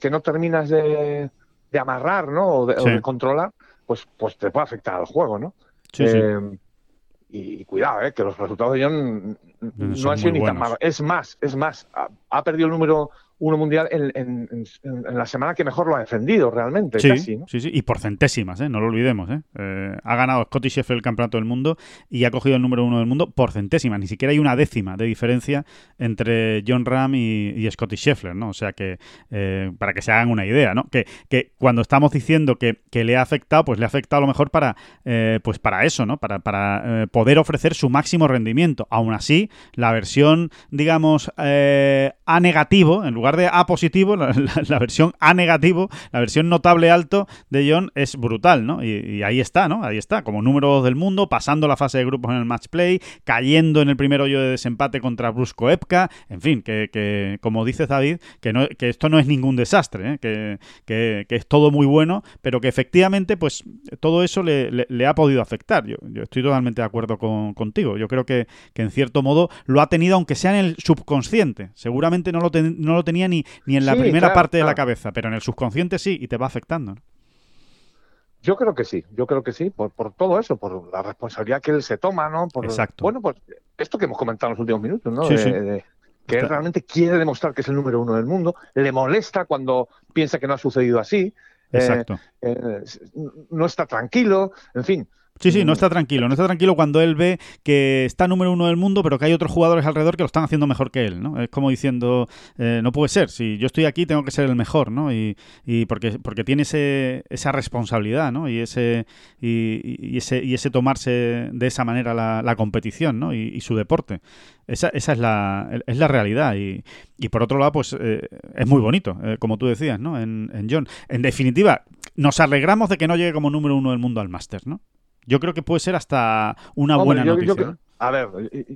que no terminas de, de amarrar, ¿no? O de, o de controlar, pues, pues te puede afectar al juego, ¿no? Sí, sí. Eh, y, y cuidado, eh, que los resultados de John no han sido ni tan malos. Es más, es más, ha, ha perdido el número uno mundial en, en- en- en la semana que mejor lo ha defendido realmente, Sí, casi, ¿no? sí, sí, y por centésimas, ¿eh? no lo olvidemos. ¿eh? Eh, ha ganado Scotty Sheffield el campeonato del mundo y ha cogido el número uno del mundo por centésimas. Ni siquiera hay una décima de diferencia entre John Ram y, y Scotty Scheffler, ¿no? O sea que, eh, para que se hagan una idea, ¿no? Que, que cuando estamos diciendo que, que le ha afectado, pues le ha afectado a lo mejor para, eh, pues para eso, ¿no? Para, para poder ofrecer su máximo rendimiento. Aún así, la versión, digamos, eh, A negativo, en lugar de A positivo, la, versión A negativo, la versión notable alto de John es brutal, ¿no? Y, ahí está, ¿no? Ahí está, como número 2 del mundo, pasando la fase de grupos en el match play, cayendo en el primer hoyo de desempate contra Brusco Epka, en fin, que, que, como dice David, que, no, que esto no es ningún desastre, ¿eh? que, que- que es todo muy bueno, pero que efectivamente, pues todo eso le, ha podido afectar. Yo, estoy totalmente de acuerdo con- contigo. Yo creo que, que en cierto modo lo ha tenido, aunque sea en el subconsciente. Seguramente no lo, ten- no lo tenía ni, ni en la Sí, primera claro, parte de la cabeza, pero en el subconsciente sí, y te va afectando. ¿no? Yo creo que sí, yo creo que sí, por, por todo eso, por la responsabilidad que él se toma, ¿no? Por, Exacto. Bueno, pues esto que hemos comentado en los últimos minutos, ¿no? Sí, De- sí. de- que él realmente quiere demostrar que es el número uno del mundo, le molesta cuando piensa que no ha sucedido así, eh, Exacto. eh, no está tranquilo, en fin. Sí, sí, no está tranquilo. No está tranquilo cuando él ve que está número uno del mundo, pero que hay otros jugadores alrededor que lo están haciendo mejor que él, ¿no? Es como diciendo, eh, no puede ser. Si yo estoy aquí, tengo que ser el mejor, ¿no? Y, y porque, porque tiene ese, esa responsabilidad, ¿no? Y ese, y, y ese, y ese tomarse de esa manera la, la competición, ¿no? Y, y su deporte. Esa, esa es, la, es la realidad. Y, y por otro lado, pues eh, es muy bonito, eh, como tú decías, ¿no? En, en John. En definitiva, nos alegramos de que no llegue como número uno del mundo al Masters, ¿no? Yo creo que puede ser hasta una Hombre, buena yo- noticia. a ver,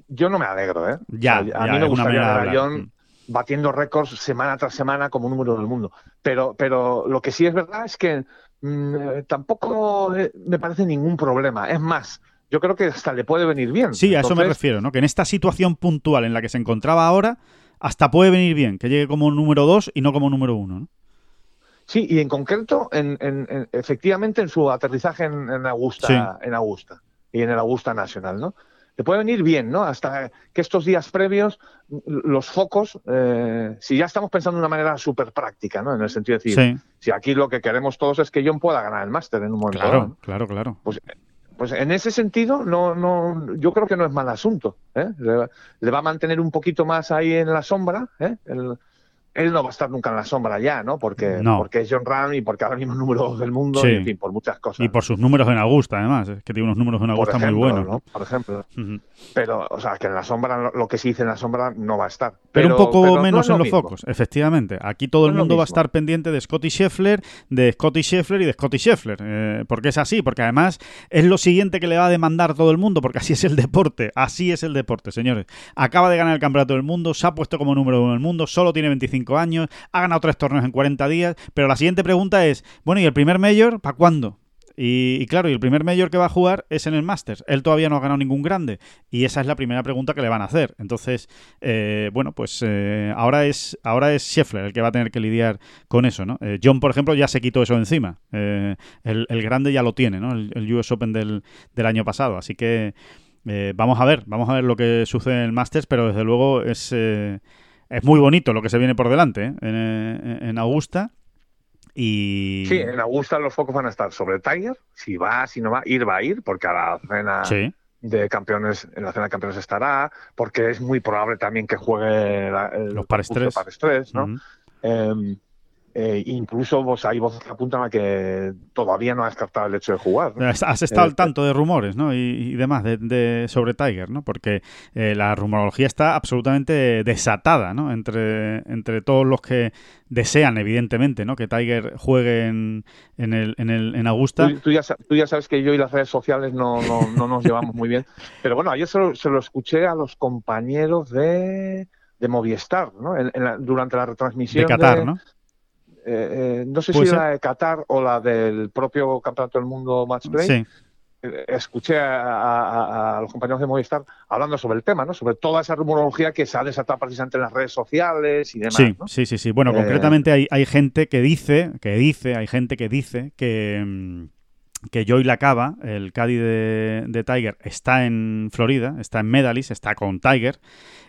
yo no me alegro, ¿eh? Ya, O sea, ya, a mí me gustaría ver a. John batiendo récords semana tras semana como número del mundo. Pero, pero lo que sí es verdad es que mm, eh, tampoco eh, me parece ningún problema. Es más, yo creo que hasta le puede venir bien. Sí, a eso me refiero, ¿no? Que en esta situación puntual en la que se encontraba ahora, hasta puede venir bien que llegue como número dos y no como número uno, ¿no? Sí, y en concreto, en, en- en- efectivamente, en su aterrizaje en, en Augusta, Sí. en Augusta y en el Augusta Nacional, ¿no? Le puede venir bien, ¿no? Hasta que estos días previos, los focos, eh, si ya estamos pensando de una manera súper práctica, ¿no? En el sentido de decir, Sí, si aquí lo que queremos todos es que John pueda ganar el máster en un momento dado, claro, ¿no? claro, claro. Pues en ese sentido, no, no, yo creo que no es mal asunto. ¿eh? Le, le va a mantener un poquito más ahí en la sombra. ¿eh? El- él no va a estar nunca en la sombra ya, ¿no? Porque, No. porque es John Ram y porque ahora mismo número dos del mundo, Sí. y, en fin, por muchas cosas. Y por sus números en Augusta, además. Es que tiene unos números en Augusta ejemplo, muy buenos. ¿no? Por ejemplo. Pero, o sea, que en la sombra, lo- que se dice en la sombra no va a estar. Pero, un poco pero no menos lo en los mismo. focos, efectivamente. Aquí todo el mundo va a estar pendiente de Scotty Scheffler, de Scotty Scheffler y de Scotty Scheffler. eh, porque es así, porque además es lo siguiente que le va a demandar todo el mundo, porque así es el deporte. Así es el deporte, señores. Acaba de ganar el campeonato del mundo, se ha puesto como número uno del mundo, solo tiene 25 años, ha ganado tres torneos en 40 días, pero la siguiente pregunta es, bueno, ¿y el primer mayor para cuándo? Y, claro, y el primer mayor que va a jugar es en el Masters. Él todavía no ha ganado ningún grande. Y esa es la primera pregunta que le van a hacer. Entonces, eh, bueno, pues eh, ahora es ahora es Scheffler el que va a tener que lidiar con eso, ¿no? Eh, John, por ejemplo, ya se quitó eso encima. El, el, grande ya lo tiene, ¿no? El, US Open del, del, año pasado. Así que vamos a ver, vamos a ver lo que sucede en el Masters, pero desde luego es, es muy bonito lo que se viene por delante en, en Augusta. Y... Sí, en Augusta los focos van a estar sobre Tiger. Si va, si no va, ir va a ir, porque a la cena de campeones, en la cena de campeones estará, porque es muy probable también que juegue los pares 3. ¿no? Eh, incluso vos, hay voces que apuntan a que todavía no ha descartado el hecho de jugar. Has estado al eh, tanto de rumores ¿no? y, demás de, sobre Tiger, ¿no? porque eh, la rumorología está absolutamente desatada ¿no? entre, entre todos los que desean, evidentemente, ¿no? que Tiger juegue en, en, el, en, el, en Augusta. Tú, ya, tú, ya, sabes que yo y las redes sociales no, no, no nos llevamos muy bien. <laughs> Pero bueno, ayer se lo, se lo escuché a los compañeros de, de Movistar ¿no? durante la retransmisión. De Qatar, ¿no? Eh, eh, no sé si la de Qatar o la del propio Campeonato del Mundo Match Play. Eh, escuché a, los compañeros de Movistar hablando sobre el tema, ¿no? Sobre toda esa rumorología que se ha desatado precisamente en las redes sociales y demás. Sí, sí, sí, sí. Bueno, concretamente hay, hay gente que dice, que dice, hay gente que dice que mm, que Joy Lacaba, el Caddy de, de, Tiger, está en Florida, está en Medalist, está con Tiger,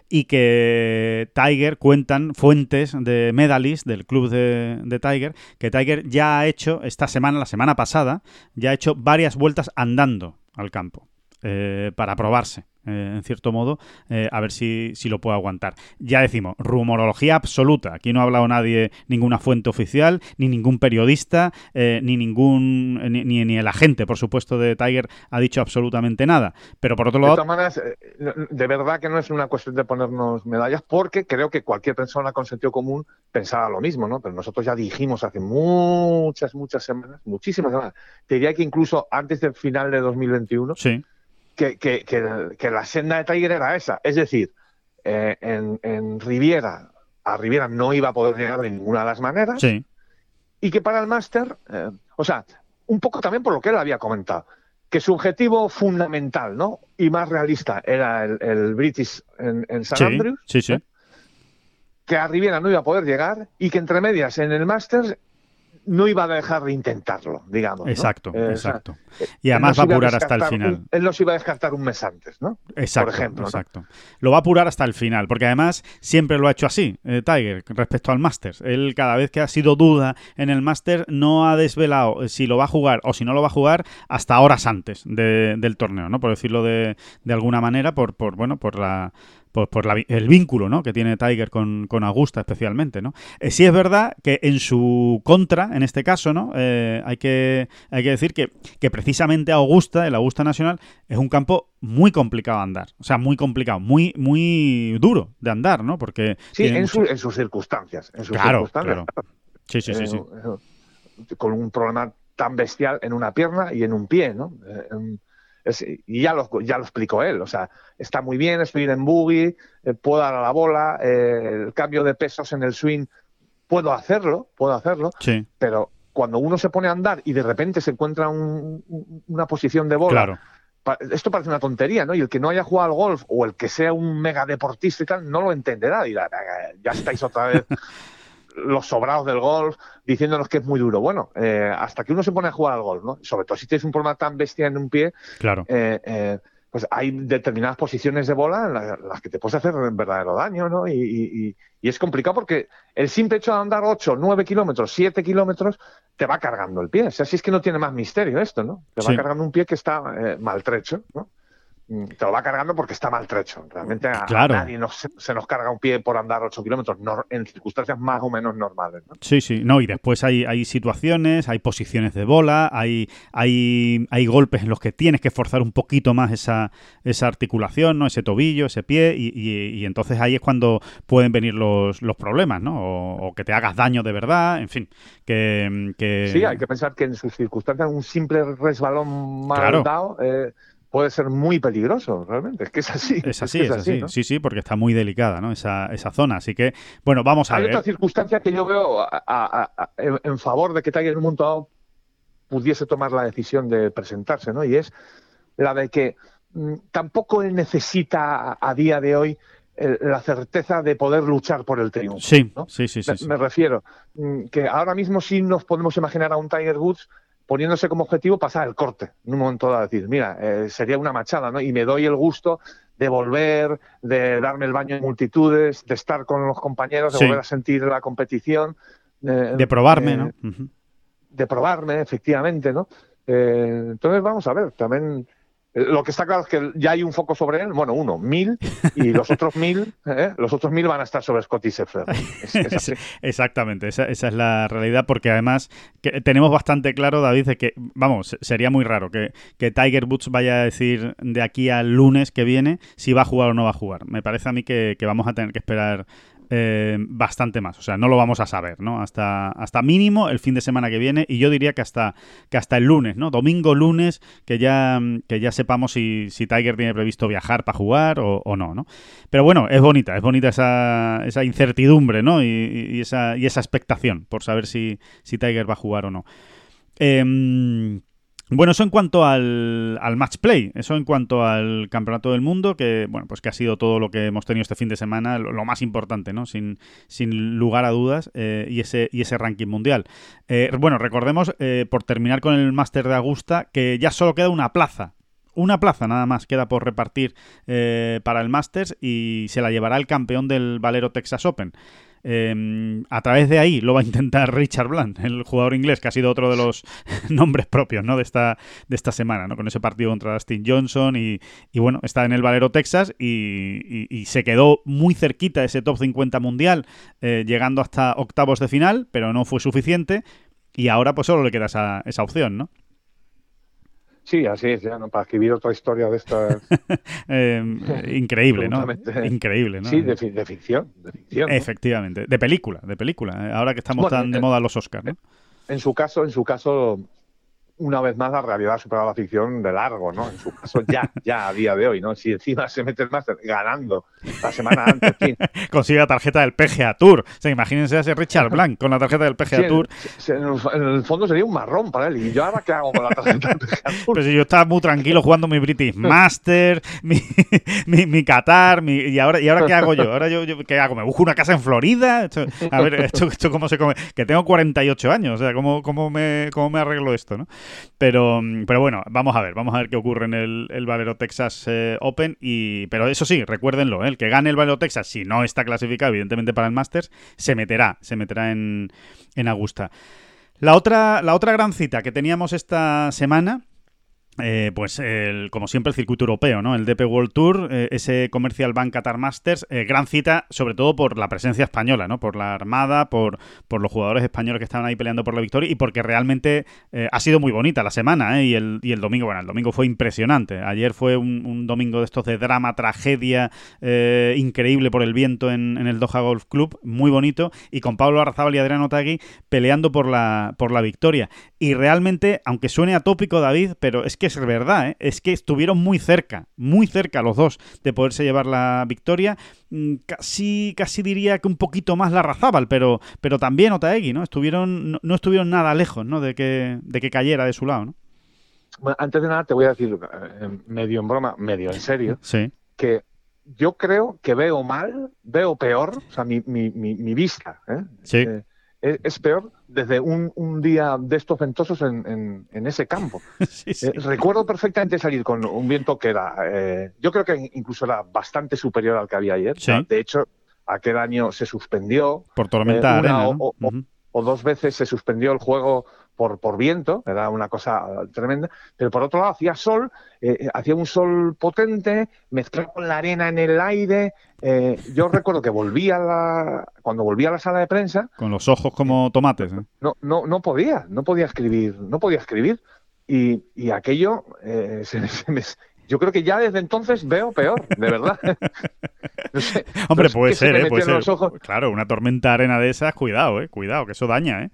y que Tiger cuentan fuentes de Medalist, del club de, de, Tiger, que Tiger ya ha hecho esta semana, la semana pasada, ya ha hecho varias vueltas andando al campo eh, para probarse. Eh, en cierto modo, eh, a ver si, si, lo puedo aguantar. Ya decimos, rumorología absoluta. Aquí no ha hablado nadie, ninguna fuente oficial, ni ningún periodista, eh, ni ningún ni, ni, el agente, por supuesto, de Tiger ha dicho absolutamente nada. Pero por otro lado... De todas maneras, de verdad que no es una cuestión de ponernos medallas, porque creo que cualquier persona con sentido común pensaba lo mismo, ¿no? Pero nosotros ya dijimos hace muchas, muchas semanas, muchísimas semanas, te diría que incluso antes del final de 2021, sí que, que, que, la senda de Tiger era esa. Es decir, eh, en, en, Riviera, a Riviera no iba a poder llegar de ninguna de las maneras. Sí. Y que para el máster, eh, o sea, un poco también por lo que él había comentado, que su objetivo fundamental ¿no? y más realista era el, el British en, en San Andrews. Sí, sí. Que a Riviera no iba a poder llegar y que entre medias en el máster no iba a dejar de intentarlo, digamos. Exacto, eh, exacto. y además va a apurar hasta el final. él nos iba a descartar un mes antes, ¿no? Exacto, Por ejemplo, exacto. Lo va a apurar hasta el final, porque además siempre lo ha hecho así, eh, Tiger, respecto al Masters. Él cada vez que ha sido duda en el Master no ha desvelado si lo va a jugar o si no lo va a jugar hasta horas antes del torneo, ¿no? Por decirlo de, de alguna manera, por, por bueno, por la por, por el vínculo ¿no? que tiene Tiger con, con Augusta especialmente. ¿no? Eh, sí es verdad que en su contra, en este caso, ¿no? Eh, hay, que, hay que decir que, que precisamente Augusta, el Augusta Nacional, es un campo muy complicado de andar. O sea, muy complicado, muy, muy duro de andar, ¿no? Porque sí, en, en, sus circunstancias. En sus claro, circunstancias. Claro. Sí, sí, sí, sí. Eh, con un problema tan bestial en una pierna y en un pie, ¿no? Y ya lo, ya lo explicó él, o sea, está muy bien, estoy en boogie, eh, puedo dar a la bola, eh, el cambio de pesos en el swing, puedo hacerlo, puedo hacerlo, sí. pero cuando uno se pone a andar y de repente se encuentra una posición de bola, esto parece una tontería, ¿no? Y el que no haya jugado al golf o el que sea un mega deportista y tal, no lo entenderá, dirá, ya estáis otra vez <laughs> los sobrados del golf diciéndonos que es muy duro. Bueno, eh, hasta que uno se pone a jugar al golf, ¿no? Sobre todo si tienes un problema tan bestia en un pie, claro. Eh, eh, pues hay determinadas posiciones de bola en las, que te puedes hacer verdadero daño, ¿no? Y, es complicado porque el simple hecho de andar 8, 9 kilómetros, 7 kilómetros, te va cargando el pie. O sea, si es que no tiene más misterio esto, ¿no? Te va cargando un pie que está maltrecho, ¿no? Mm, te lo va cargando porque está maltrecho. Realmente a, nadie se nos carga un pie por andar 8 kilómetros en circunstancias más o menos normales. Sí, sí, no, y después hay, hay situaciones, hay posiciones de bola, hay, hay, hay golpes en los que tienes que forzar un poquito más esa, esa articulación, ¿no? ese tobillo, ese pie, y, y, entonces ahí es cuando pueden venir los, los problemas, ¿no? O, que te hagas daño de verdad, en fin. Que, Sí, hay que pensar que en sus circunstancias un simple resbalón mal dado. Eh, puede ser muy peligroso, realmente. Es que es así. Es así, es, así. Sí, sí, porque está muy delicada, ¿no? Esa, esa zona. Así que, bueno, vamos a Hay ver. otra circunstancia que yo veo en, favor de que Tiger Woods pudiese tomar la decisión de presentarse, ¿no? Y es la de que mm, tampoco él necesita a, día de hoy la certeza de poder luchar por el triunfo. Sí, sí, sí, sí, me, refiero mm, que ahora mismo sí nos podemos imaginar a un Tiger Woods poniéndose como objetivo pasar el corte en un momento dado, decir, mira, eh, sería una machada, ¿no? Y me doy el gusto de volver, de darme el baño en multitudes, de estar con los compañeros, de volver a sentir la competición. de probarme, ¿no? De probarme, efectivamente, ¿no? Eh, entonces vamos a ver, también lo que está claro es que ya hay un foco sobre él, bueno, uno, mil, y los <laughs> otros mil, ¿eh? los otros mil van a estar sobre Scotty Scheffler. <laughs> Exactamente, esa, es la realidad, porque además que tenemos bastante claro, David, de que, vamos, sería muy raro que, que Tiger Woods vaya a decir de aquí al lunes que viene si va a jugar o no va a jugar. Me parece a mí que, que vamos a tener que esperar eh, bastante más. O sea, no lo vamos a saber, ¿no? Hasta, hasta mínimo el fin de semana que viene y yo diría que hasta, que hasta el lunes, ¿no? Domingo, lunes, que ya, que ya sepamos si, si Tiger tiene previsto viajar para jugar o, no, ¿no? Pero bueno, es bonita, es bonita esa, esa incertidumbre, ¿no? Y, esa, y esa expectación por saber si, si Tiger va a jugar o no. Eh, bueno, eso en cuanto al, al, match play, eso en cuanto al campeonato del mundo, que bueno, pues que ha sido todo lo que hemos tenido este fin de semana, lo, más importante, ¿no? Sin, sin lugar a dudas, eh, y ese, y ese ranking mundial. Eh, bueno, recordemos, eh, por terminar con el Máster de Augusta, que ya solo queda una plaza. Una plaza nada más queda por repartir para el Masters y se la llevará el campeón del Valero Texas Open. Em, a través de ahí lo va a intentar <laughs> Richard Bland, el jugador inglés, que ha sido otro de los <laughs> nombres propios ¿no? de, esta, de esta semana, ¿no? con ese partido contra Dustin Johnson. Y, bueno, está en el Valero Texas y, se quedó muy cerquita de ese top 50 mundial, eh, llegando hasta octavos de final, pero no fue suficiente. Y ahora pues solo le queda esa, esa opción, ¿no? Sí, así es, ya, ¿no? Para escribir otra historia de esta... <laughs> Em, increíble, ¿no? Increíble, ¿no? Sí, de, ficción, de ficción. Efectivamente, de película, de película. Eh, ahora que estamos tan de moda los Oscars, ¿no? En su caso, en su caso, una vez más la realidad ha superado la ficción de largo, ¿no? En su caso ya, ya a día de hoy, ¿no? Si encima se mete el máster ganando la semana antes, <laughs> Consigue la tarjeta del PGA Tour. O sea, imagínense a ese Richard Blanc con la tarjeta del PGA Tour. En, el, fondo sería un marrón para él. ¿Y yo ahora qué hago con la tarjeta del PGA <laughs> Tour? Pues si yo estaba muy tranquilo jugando mi British Master, <laughs> mi, mi, Qatar, mi, y ahora y ahora qué hago yo? Ahora yo, ¿qué hago? ¿Me busco una casa en Florida? a ver, esto, esto cómo se come. Que tengo 48 años, o sea, ¿cómo, cómo, me, cómo me arreglo esto, no? Pero, pero bueno, vamos a ver, vamos a ver qué ocurre en el, el Valero Texas eh, Open. Y, pero eso sí, recuérdenlo, ¿eh? el que gane el Valero Texas, si no está clasificado, evidentemente, para el Masters, se meterá, se meterá en, en Augusta. La otra, la otra gran cita que teníamos esta semana eh, pues el, como siempre el circuito europeo, ¿no? El DP World Tour, eh, ese Commercial Bank Qatar Masters, eh, gran cita sobre todo por la presencia española, ¿no? Por la Armada, por, por los jugadores españoles que estaban ahí peleando por la victoria y porque realmente ha sido muy bonita la semana, Y el, y el domingo, bueno, el domingo fue impresionante. Ayer fue un, domingo de estos de drama, tragedia, increíble por el viento en, el Doha Golf Club, muy bonito, y con Pablo Arrazábal y Adriano Tagui peleando por la, por la victoria. Y realmente, aunque suene atópico, David, pero es que que es verdad, ¿eh? es que estuvieron muy cerca, muy cerca los dos de poderse llevar la victoria. Mm, casi, casi diría que un poquito más la Razábal, pero, pero también Otaegui, ¿no? Estuvieron, no, estuvieron nada lejos, ¿no? De que, de que cayera de su lado, ¿no? antes de nada te voy a decir, eh, medio en broma, medio en serio, sí. que yo creo que veo mal, veo peor, o sea, mi, mi, mi, vista, ¿eh? Sí. Eh, es, peor desde un, día de estos ventosos en, ese campo. <laughs> Eh, recuerdo perfectamente salir con un viento que era, eh, yo creo que incluso era bastante superior al que había ayer. De hecho, aquel año se suspendió. Por tormenta eh, o, dos veces se suspendió el juego por, por viento, era una cosa tremenda, pero por otro lado hacía sol, eh, eh, hacía un sol potente, mezclado con la arena en el aire. Eh, yo recuerdo que volvía a la, cuando volví a la sala de prensa. Con los ojos como tomates. No, no, no podía, no podía escribir, no podía escribir. Y, y aquello <laughs> yo creo que ya desde entonces veo peor, de verdad. <laughs> Hombre, puede ser, puede ser. Claro, una tormenta arena de esas, cuidado, eh, cuidado, que eso daña, ¿eh?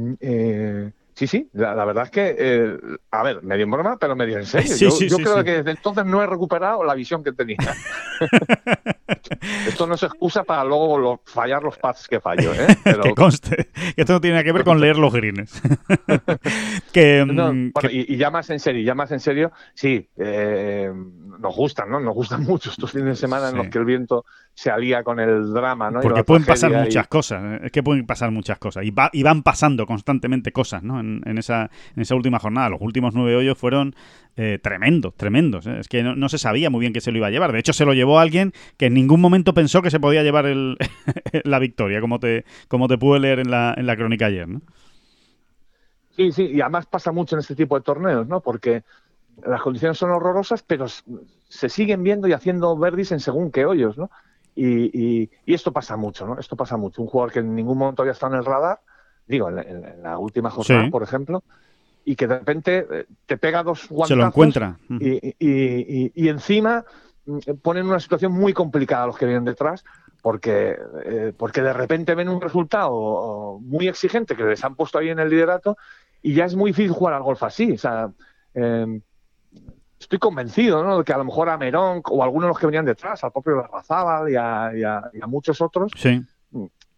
Mm, eh, Sí, sí, la, la verdad es que, eh, a ver, medio en broma, pero medio en <laughs> serio. Sí, yo sí, yo sí, creo que desde entonces no he recuperado la visión que tenía. <laughs> Esto no es excusa para luego lo- fallar los pads que fallo, ¿eh? <laughs> Pero, Que conste, que esto no tiene nada que ver con leer los greens. que, mm, que- y, y ya más en serio, ya más en serio, sí, eh, nos gustan, ¿no? Nos gustan <laughs> mucho estos fines de semana en los que el viento se alía con el drama, ¿no? Porque pueden pasar y- muchas cosas, ¿eh? es que pueden pasar muchas cosas. Y, va- y van pasando constantemente cosas, ¿no? En, en esa, en esa última jornada. Los últimos nueve hoyos fueron eh, tremendos, tremendos. ¿eh? Es que no, no se sabía muy bien que se lo iba a llevar. De hecho, se lo llevó alguien que en ningún momento pensó que se podía llevar el- <laughs> la victoria, como te, como te pude leer en la, en la crónica ayer, ¿no? Sí, sí, y además pasa mucho en este tipo de torneos, ¿no? Porque las condiciones son horrorosas, pero se siguen viendo y haciendo verdis en según qué hoyos, ¿no? Y, y- y esto pasa mucho, ¿no? Esto pasa mucho. Un jugador que en ningún momento había estado en el radar, digo, en, la- en- en la última jornada, Sí. por ejemplo, y que de repente eh, te pega dos guantazos Se lo encuentra. Ujú. y, y- y- y encima mm, ponen una situación muy complicada a los que vienen detrás porque, eh, porque de repente ven un resultado muy exigente que les han puesto ahí en el liderato y ya es muy difícil jugar al golf así. O sea, eh, estoy convencido ¿no? de que a lo mejor a Merón o a algunos de los que venían detrás, al propio Larrazábal y a, y a- y a muchos otros, Sí,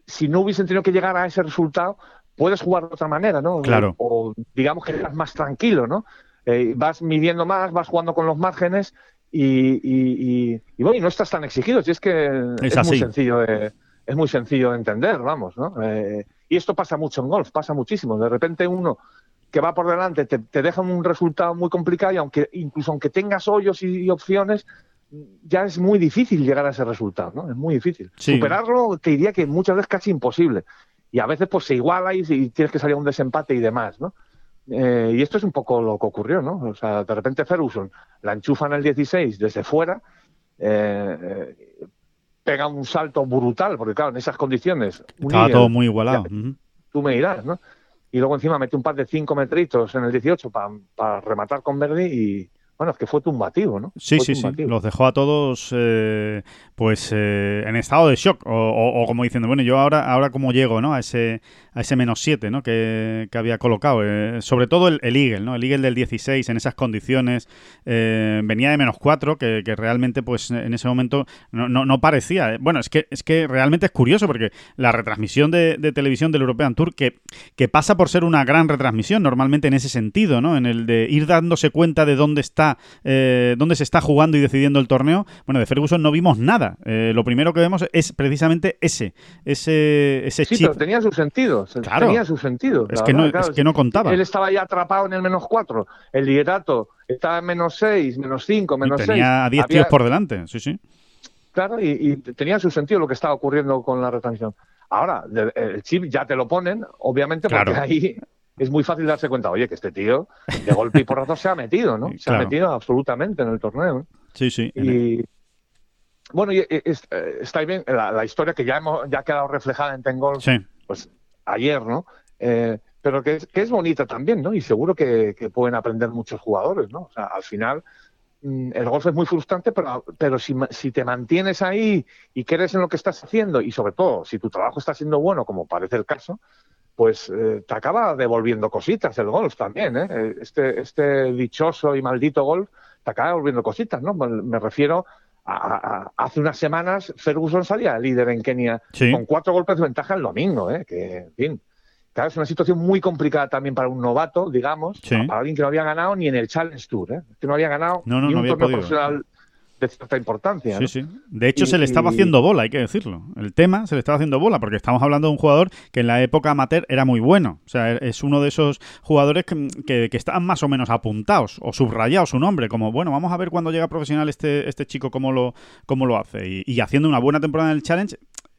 si no hubiesen tenido que llegar a ese resultado, puedes jugar de otra manera, ¿no? Claro. O, digamos que estás más tranquilo, ¿no? Eh, vas midiendo más, vas jugando con los márgenes y, y, y- y, bueno, no estás tan exigido. Si es que Es muy sencillo de, es muy sencillo de entender, vamos, ¿no? Eh, y esto pasa mucho en golf, pasa muchísimo. De repente uno que va por delante te, te deja un resultado muy complicado y aunque incluso aunque tengas hoyos y, y opciones, ya es muy difícil llegar a ese resultado, ¿no? Es muy difícil. Sí. Superarlo te diría que muchas veces casi imposible. Y a veces pues se iguala y, y tienes que salir a un desempate y demás, ¿no? Eh, y esto es un poco lo que ocurrió, ¿no? O sea, de repente Ferguson la enchufa en el 16 desde fuera, eh, eh, pega un salto brutal, porque claro, en esas condiciones, estaba todo muy igualado. ya- tú me dirás, ¿no? Y luego encima mete un par de 5 metritos en el 18 para rematar con Verdi y, bueno, es que fue tumbativo, ¿no? Sí, Fue sí, sí. Los dejó a todos eh, pues eh, en estado de shock. O, o- o como diciendo, bueno, yo ahora, ahora cómo llego, ¿no? A ese, a ese menos 7, ¿no? Que, que había colocado. Eh, sobre todo el, el Eagle, ¿no? El Eagle del 16 en esas condiciones eh, venía de menos 4, que, que realmente, pues en ese momento no, no, no parecía. Bueno, es que, es que realmente es curioso porque la retransmisión de, de televisión del European Tour, que, que pasa por ser una gran retransmisión normalmente en ese sentido, ¿no? En el de ir dándose cuenta de dónde está, eh, dónde se está jugando y decidiendo el torneo. Bueno, de Ferguson no vimos nada. Eh, lo primero que vemos es precisamente ese, ese, ese Sí, chip. pero tenía su sentido. Claro. Tenía su sentido. Es que, no, claro, es que no contaba. Él estaba ya atrapado en el menos 4. El liderato estaba en menos 6, menos 5, Y menos 6. tenía a 10 tíos por delante. Sí, sí. Claro, y, y tenía su sentido lo que estaba ocurriendo con la retransmisión. Ahora, el chip ya te lo ponen, obviamente, porque Claro. ahí es muy fácil darse cuenta, oye, que este tío de golpe y porrazo se ha metido, ¿no? <laughs> Se Claro. ha metido absolutamente en el torneo. Sí, sí. Y bueno, y, y- es- eh, está bien la, la historia que ya hemos ya ha quedado reflejada en Tengol Sí. pues ayer, ¿no? Eh, pero que es, que es bonita también, ¿no? Y seguro que, que pueden aprender muchos jugadores, ¿no? O sea, al final mm, el golf es muy frustrante, pero, pero si te mantienes ahí y crees en lo que estás haciendo y sobre todo si tu trabajo está siendo bueno, como parece el caso, pues eh, te acaba devolviendo cositas el golf también, ¿eh? Eh, Este, este dichoso y maldito golf te acaba devolviendo cositas, ¿no? Me, refiero a, hace unas semanas Ferguson salía líder en Kenia Sí. con cuatro golpes de ventaja el domingo, ¿eh? que, en fin, claro, es una situación muy complicada también para un novato, digamos, Sí. para alguien que no había ganado ni en el Challenge Tour, ¿eh? que no había ganado No, no, ni un había torneo podido. profesional de cierta importancia. Sí, ¿no? sí. De hecho, Y- se le estaba y- haciendo bola, hay que decirlo. El tema se le estaba haciendo bola, porque estamos hablando de un jugador que en la época amateur era muy bueno. O sea, es uno de esos jugadores que, que, que estaban más o menos apuntados o subrayados su nombre, como, bueno, vamos a ver cuando llega profesional este, este chico cómo lo, cómo lo hace. Y, y haciendo una buena temporada en el Challenge,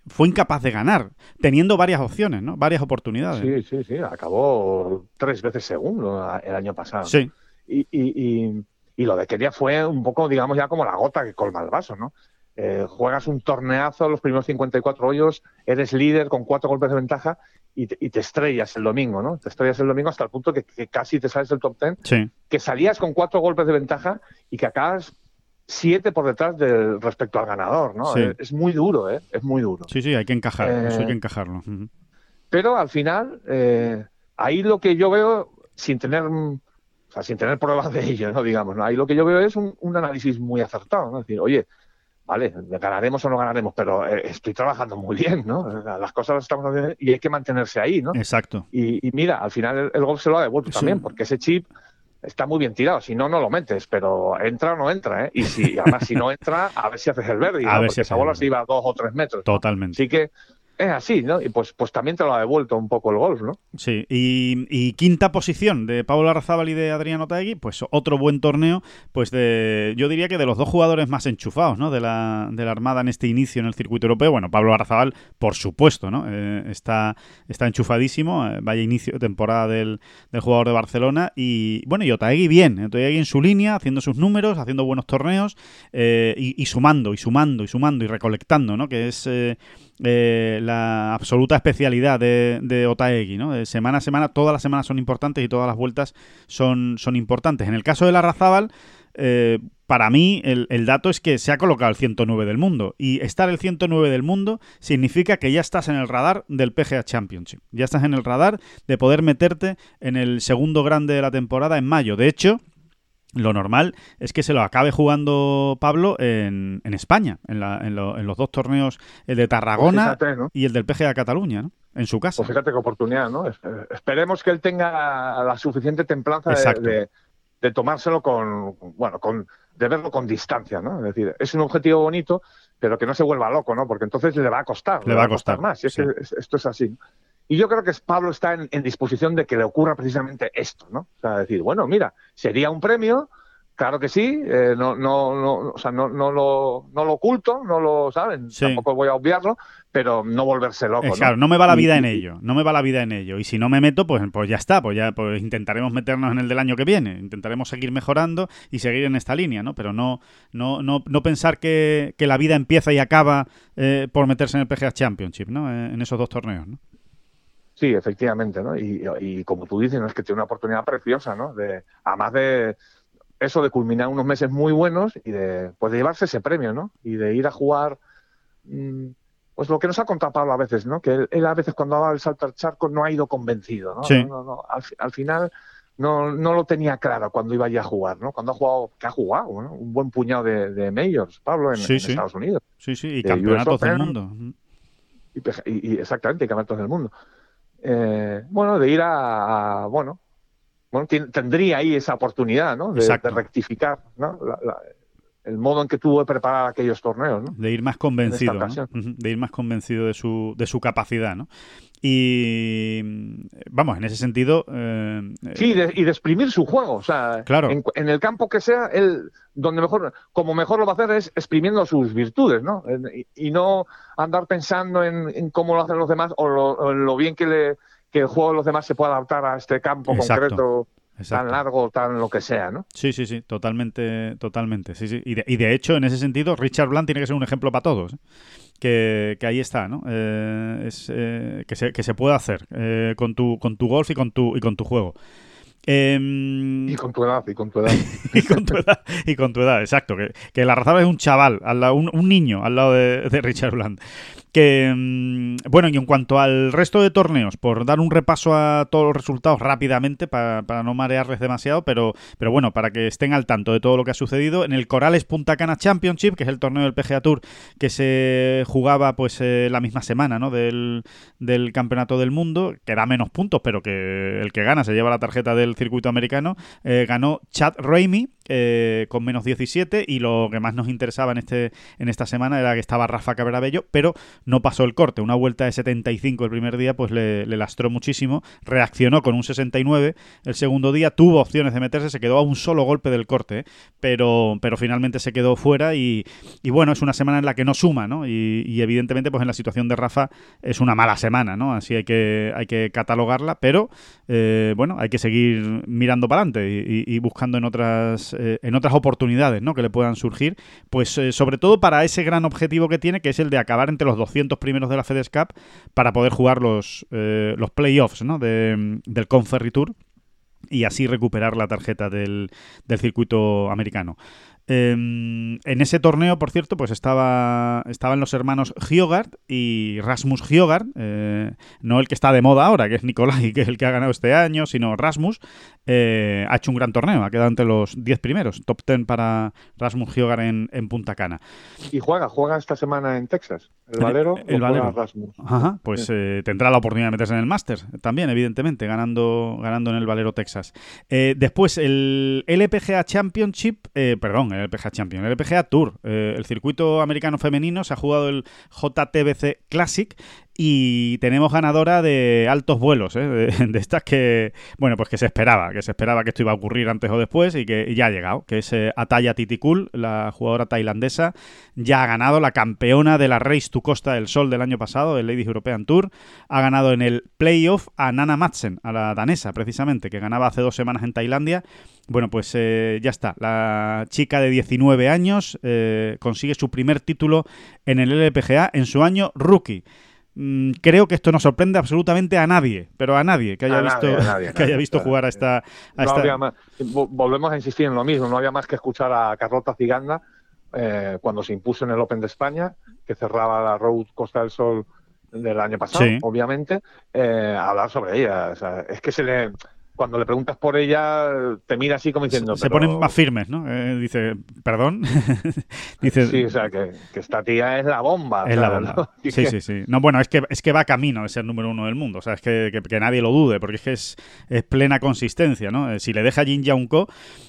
fue incapaz de ganar, teniendo varias opciones, ¿no? Varias oportunidades. Sí, sí, sí, acabó tres veces segundo el año pasado. Sí, Y, y, y, y lo de Kenia fue un poco, digamos, ya como la gota que colma el vaso, ¿no? Eh, juegas un torneazo, los primeros 54 hoyos, eres líder con cuatro golpes de ventaja y te, y te estrellas el domingo, ¿no? Te estrellas el domingo hasta el punto que, que casi te sales del top 10, sí. que salías con cuatro golpes de ventaja y que acabas siete por detrás del respecto al ganador, ¿no? Sí. Es, es muy duro, ¿eh? Es muy duro. Sí, sí, hay que encajar, Eh, eso hay que encajarlo. Pero al final, eh, ahí lo que yo veo, sin tener, o sea, sin tener pruebas de ello, ¿no? Digamos, ¿no? ahí lo que yo veo es un, un análisis muy acertado, ¿no? Es decir, oye, vale, ganaremos o no ganaremos, pero eh, estoy trabajando muy bien, ¿no? Las cosas las estamos haciendo y hay que mantenerse ahí, ¿no? Exacto. Y, y mira, al final el, el, gol se lo ha devuelto Sí. también, porque ese chip está muy bien tirado. Si no, no lo metes, pero entra o no entra, ¿eh? Y si, además, si no entra, a ver si haces el verde, <laughs> A ¿no? ver porque si esa bola se iba a dos o tres metros. ¿no? Totalmente. Así que es así, ¿no? Y pues, pues también te lo ha devuelto un poco el golf, ¿no? Sí, y, quinta posición de Pablo Arrazábal y de Adrián Otaegui, pues otro buen torneo, pues de, yo diría que de los dos jugadores más enchufados, ¿no? De la, de la Armada en este inicio en el circuito europeo. Bueno, Pablo Arrazábal, por supuesto, ¿no? Eh, está, está enchufadísimo, eh, vaya inicio de temporada del, del jugador de Barcelona. Y bueno, y Otaegui bien, Otaegui en su línea, haciendo sus números, haciendo buenos torneos eh, y sumando, y sumando, y sumando, y recolectando, ¿no? Que es... eh, eh, la absoluta especialidad de, de Otaegui, ¿no? De semana a semana, todas las semanas son importantes y todas las vueltas son, son importantes. En el caso de la Razábal, eh, para mí el, el dato es que se ha colocado el 109 del mundo y estar el 109 del mundo significa que ya estás en el radar del PGA Championship, ya estás en el radar de poder meterte en el segundo grande de la temporada en mayo. De hecho, lo normal es que se lo acabe jugando Pablo en, en España, en, la- en lo- en los dos torneos, el de Tarragona Pues fíjate, ¿no? y el del PGA Cataluña, ¿no? En su casa. Pues fíjate qué oportunidad, ¿no? Eh, Esperemos que él tenga la suficiente templanza de, Exacto. de- de tomárselo con, bueno, con, de verlo con distancia, ¿no? Es decir, es un objetivo bonito, pero que no se vuelva loco, ¿no? Porque entonces le va a costar. Le va a costar, más. Y es sí. que es- esto es así. Y yo creo que Pablo está en, en disposición de que le ocurra precisamente esto, ¿no? O sea, decir, bueno, mira, sería un premio, claro que sí, eh, no, no, no, o sea, no, no, lo, no lo oculto, no lo saben, Sí. tampoco voy a obviarlo, pero no volverse loco, Eh, ¿no? claro, no me va la vida en ello, no me va la vida en ello. Y si no me meto, pues, pues ya está, pues ya pues intentaremos meternos en el del año que viene, intentaremos seguir mejorando y seguir en esta línea, ¿no? Pero no, no, no, no pensar que, que la vida empieza y acaba eh, por meterse en el PGA Championship, ¿no? Eh, en esos dos torneos, ¿no? Sí, efectivamente, ¿no? Y, y como tú dices, ¿no? es que tiene una oportunidad preciosa, ¿no? De, además de eso de culminar unos meses muy buenos y de, pues de llevarse ese premio, ¿no? Y de ir a jugar, mm, pues lo que nos ha contado Pablo a veces, ¿no? Que él, él a veces cuando ha dado el salto al charco no ha ido convencido, ¿no? Sí. No, no, no. Al, fi- al final no, no lo tenía claro cuando iba ya a jugar, ¿no? Cuando ha jugado, que ha jugado, ¿no? Un buen puñado de, de majors, Pablo, en, Sí, en sí. Estados Unidos. Sí, sí, y De campeonatos del mundo. y, y- exactamente, y campeonatos del mundo. Eh, bueno, de ir a, a- bueno, bueno, tendría ahí esa oportunidad, ¿no? De, rectificar, ¿no? La- la- el modo en que tuvo de preparar aquellos torneos, ¿no? De ir más convencido, de ir más convencido de su, de su capacidad, ¿no? Y mm, vamos, en ese sentido, eh, Sí, de- y de exprimir su juego, o sea, Claro. en, en el campo que sea, él, donde mejor, como mejor lo va a hacer es exprimiendo sus virtudes, ¿no? Y, y no andar pensando en, en cómo lo hacen los demás o lo, o lo bien que, le, que el juego de los demás se pueda adaptar a este campo Exacto. concreto, exacto. tan largo, tan lo que sea, ¿no? Sí, sí, sí, totalmente, totalmente. Sí, sí. Y, de, y de hecho, en ese sentido, Richard Bland tiene que ser un ejemplo para todos. ¿eh? Que, que ahí está, ¿no? Eh, es, eh, que, se, que se puede hacer eh, con, tu, con tu golf y con tu, y con tu juego. Em, Y con tu edad, y con tu edad. <laughs> y con tu edad, y con tu edad, exacto. Que, que la razón es un chaval, al lado- un, un niño al lado de, de Richard Bland. Que, mm, bueno, y en cuanto al resto de torneos, por dar un repaso a todos los resultados rápidamente, para, para no marearles demasiado, pero, pero bueno, para que estén al tanto de todo lo que ha sucedido, en el Corales Punta Cana Championship, que es el torneo del PGA Tour que se jugaba pues eh, la misma semana ¿no? del, del Campeonato del Mundo, que da menos puntos, pero que el que gana se lleva la tarjeta del circuito americano, eh, ganó Chad Ramey eh, con menos 17 y lo que más nos interesaba en, este, en esta semana era que estaba Rafa Cabrabello, pero no pasó el corte. Una vuelta de 75 el primer día pues le, lastró muchísimo, reaccionó con un 69 el segundo día, tuvo opciones de meterse, se quedó a un solo golpe del corte, ¿eh? pero, pero finalmente se quedó fuera y, y bueno, es una semana en la que no suma, ¿no? Y, evidentemente pues en la situación de Rafa es una mala semana, ¿no? Así hay que, hay que catalogarla, pero eh, bueno, hay que seguir mirando para adelante y buscando en otras, eh, en otras oportunidades, ¿no? Que le puedan surgir, pues eh, sobre todo para ese gran objetivo que tiene, que es el de acabar entre los 200 primeros de la FedEx Cup para poder jugar los, eh, los playoffs, ¿no? De, del Conferry Tour y así recuperar la tarjeta del, del circuito americano. Em, en ese torneo, por cierto, pues estaba, estaban los hermanos Hyogard y Rasmus Hyogard, eh, no el que está de moda ahora, que es Nicolai, <laughs> que es el que ha ganado este año, sino Rasmus, eh, ha hecho un gran torneo, ha quedado entre los 10 primeros, top 10 para Rasmus Hyogard en, en, Punta Cana. Y juega, juega esta semana en Texas, el Valero, el, Valero. Rasmus. Ajá, pues eh, tendrá la oportunidad de meterse en el Máster también, evidentemente, ganando, ganando en el Valero Texas. después, el LPGA Championship, perdón, el LPGA Champion, el LPGA Tour. Eh, el circuito americano femenino se ha jugado el JTBC Classic y tenemos ganadora de altos vuelos, ¿eh? de, estas que, bueno, pues que se esperaba, que se esperaba que esto iba a ocurrir antes o después y que ya ha llegado, que es eh, Ataya Titikul, la jugadora tailandesa, ya ha ganado la campeona de la Race to Costa del Sol del año pasado, del Ladies European Tour, ha ganado en el playoff a Nana Madsen, a la danesa precisamente, que ganaba hace dos semanas en Tailandia. Bueno, pues eh, ya está, la chica de 19 años consigue su primer título en el LPGA en su año rookie. Mm, creo que esto no sorprende absolutamente a nadie, pero a nadie que haya visto, <laughs> que haya visto jugar a esta... volvemos a insistir en lo mismo, no había más que escuchar a Carlota Ciganda eh, cuando se impuso en el Open de España, que cerraba la Road Costa del Sol del año pasado, obviamente, eh, hablar sobre ella. es que se le cuando le preguntas por ella, te mira así como diciendo. Se, ponen más firmes, ¿no? Eh, dice, perdón. <laughs> dice, sí, o sea, que, esta tía es la bomba. Es la bomba. <laughs> Sí, sí, sí. No, bueno, es que, es que va camino de ser número uno del mundo. O sea, es que, que, nadie lo dude, porque es que es, es plena consistencia, ¿no? Eh, si le deja Jin Young Ko,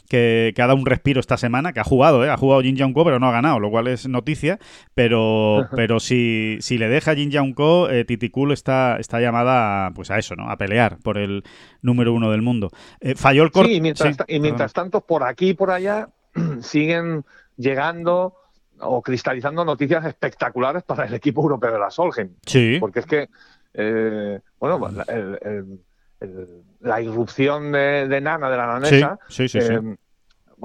que, que, ha dado un respiro esta semana, que ha jugado, ¿eh? Ha jugado Jin Young Ko, pero no ha ganado, lo cual es noticia. Pero, pero si, si le deja Jin Young Ko, eh, Titikul está, está llamada pues a eso, ¿no? A pelear por el número uno del mundo. Eh, falló el corte. Sí, y mientras, y mientras tanto, por aquí y por allá <clears throat> siguen llegando o cristalizando noticias espectaculares para el equipo europeo de la Solheim. Sí. Porque es que, eh, bueno, la irrupción de, Nana, de la nanesa, eh,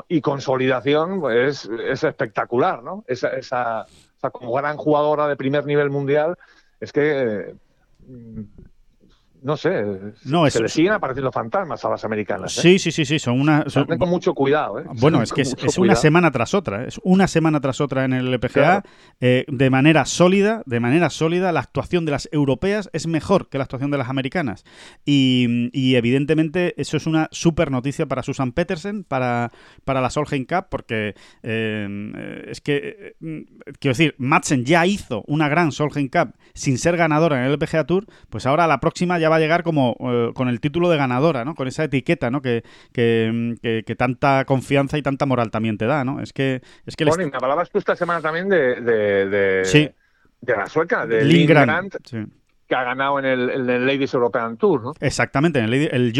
y consolidación pues, es, espectacular, ¿no? Esa, esa, como gran jugadora de primer nivel mundial, es que no sé, no, se le siguen apareciendo fantasmas a las americanas. ¿eh? Sí, sí, sí, sí, son una... Son... con mucho cuidado. ¿eh? Bueno, es que es, una semana tras otra, es una semana tras otra en el LPGA, eh, de manera sólida, de manera sólida, la actuación de las europeas es mejor que la actuación de las americanas. Y, evidentemente eso es una super noticia para Susan Petersen, para, para la Solheim Cup, porque es que, quiero decir, Madsen ya hizo una gran Solheim Cup sin ser ganadora en el LPGA Tour, pues ahora la próxima ya va a llegar como eh, con el título de ganadora, ¿no? Con esa etiqueta, ¿no? Que, que, tanta confianza y tanta moral también te da, ¿no? Es que... Es que bueno, y me hablabas tú esta semana también de... de, sí. de la sueca, de. Sí que ha ganado en el, Ladies European Tour, ¿no? Exactamente, en el, el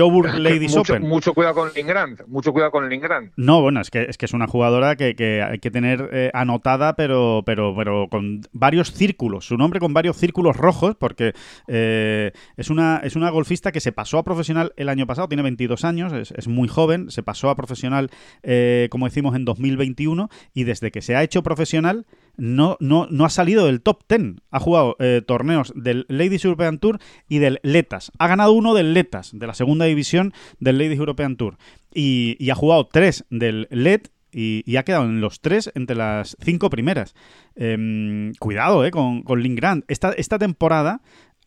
Ladies Open. Mucho cuidado con Lingrand, mucho cuidado con Lingrand. No, bueno, es que es, que es una jugadora que, hay que tener eh, anotada, pero, pero, pero con varios círculos, su nombre con varios círculos rojos, porque eh, es, una, es una golfista que se pasó a profesional el año pasado, tiene 22 años, es, muy joven, se pasó a profesional, eh, como decimos, en 2021, y desde que se ha hecho profesional no, no, no ha salido del top 10. Ha jugado eh, torneos del Ladies European Tour y del Letas. Ha ganado uno del Letas, de la segunda división del Ladies European Tour. Y, ha jugado tres del LED y, ha quedado en los tres entre las cinco primeras. Em, cuidado eh, con, con Link Grant. Esta, esta temporada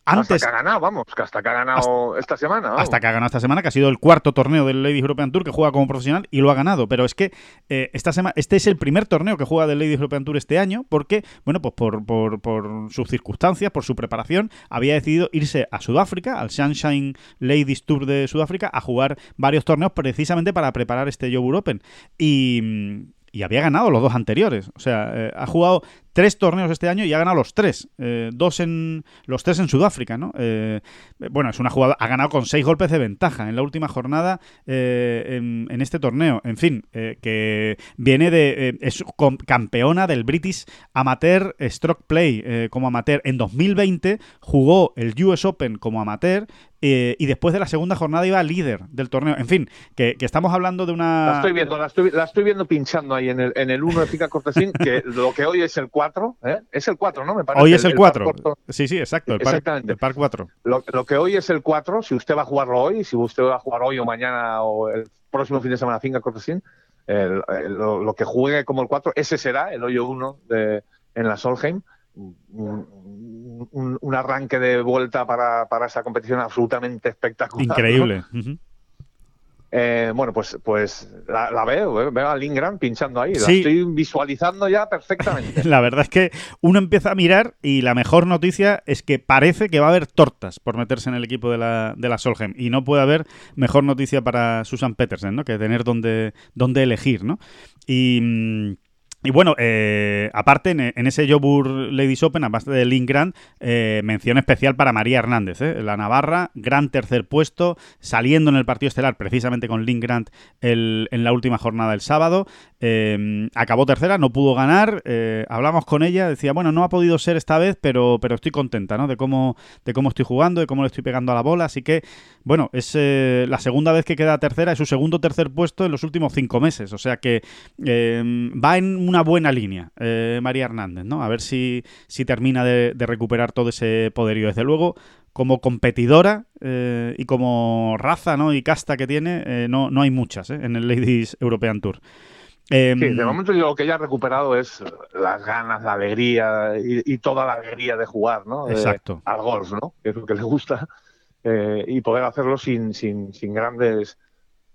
hasta que ha ganado, vamos, que hasta que ha ganado esta semana. Hasta que ha ganado esta semana, que ha sido el cuarto torneo del Ladies European Tour que juega como profesional y lo ha ganado. Pero es que eh, esta semana, este es el primer torneo que juega del Ladies European Tour este año porque, bueno, pues por, por, por, sus circunstancias, por su preparación, había decidido irse a Sudáfrica, al Sunshine Ladies Tour de Sudáfrica, a jugar varios torneos precisamente para preparar este Joe Open. Y, y había ganado los dos anteriores. O sea, eh, ha jugado tres torneos este año y ha ganado los tres. Eh, dos en. los tres en Sudáfrica, ¿no? Eh, bueno, es una jugada. Ha ganado con seis golpes de ventaja en la última jornada en, este torneo. En fin, que viene de. es campeona del British Amateur Stroke Play como amateur. En 2020 jugó el US Open como amateur y después de la segunda jornada iba líder del torneo. En fin, que, estamos hablando de una. La estoy viendo, la estoy, viendo pinchando ahí en el, en el 1 de Fica Cortesín, que lo que hoy es el 4, ¿eh? Es el 4, ¿no? Me parece. Hoy es el, 4. sí, sí, exacto. El Exactamente. Par, el par 4. Lo, lo, que hoy es el 4, si usted va a jugarlo hoy, si usted va a jugar hoy o mañana o el próximo fin de semana Finca Cortesín, lo, que juegue como el 4, ese será el hoyo 1 en la Solheim. Un, arranque de vuelta para, para esa competición absolutamente espectacular. Increíble. Eh, bueno, pues, pues la, veo, eh, veo a Lindgren pinchando ahí, la estoy visualizando ya perfectamente. <laughs> la verdad es que uno empieza a mirar y la mejor noticia es que parece que va a haber tortas por meterse en el equipo de la, de la Solheim y no puede haber mejor noticia para Susan Petersen, ¿no? Que tener donde, donde elegir, ¿no? Y... Y bueno, eh, aparte en, ese Jobur Ladies Open, aparte de Link Grant, eh, mención especial para María Hernández, eh, la Navarra, gran tercer puesto, saliendo en el partido estelar precisamente con Link Grant en la última jornada del sábado. acabó tercera, no pudo ganar. hablamos con ella, decía, bueno, no ha podido ser esta vez, pero, pero estoy contenta ¿no? de, cómo, de cómo estoy jugando, de cómo le estoy pegando a la bola. Así que, bueno, es la segunda vez que queda tercera, es su segundo tercer puesto en los últimos cinco meses. O sea que va en un una buena línea, eh, María Hernández, ¿no? A ver si, si termina de, recuperar todo ese poderío. Desde luego, como competidora eh, y como raza ¿no? y casta que tiene, eh, no, no hay muchas en el Ladies European Tour. Em, sí, de momento lo que ella ha recuperado es las ganas, la alegría y, toda la alegría de jugar, ¿no? Exacto. al golf, ¿no? Que es lo que le gusta. y poder hacerlo sin, sin, sin grandes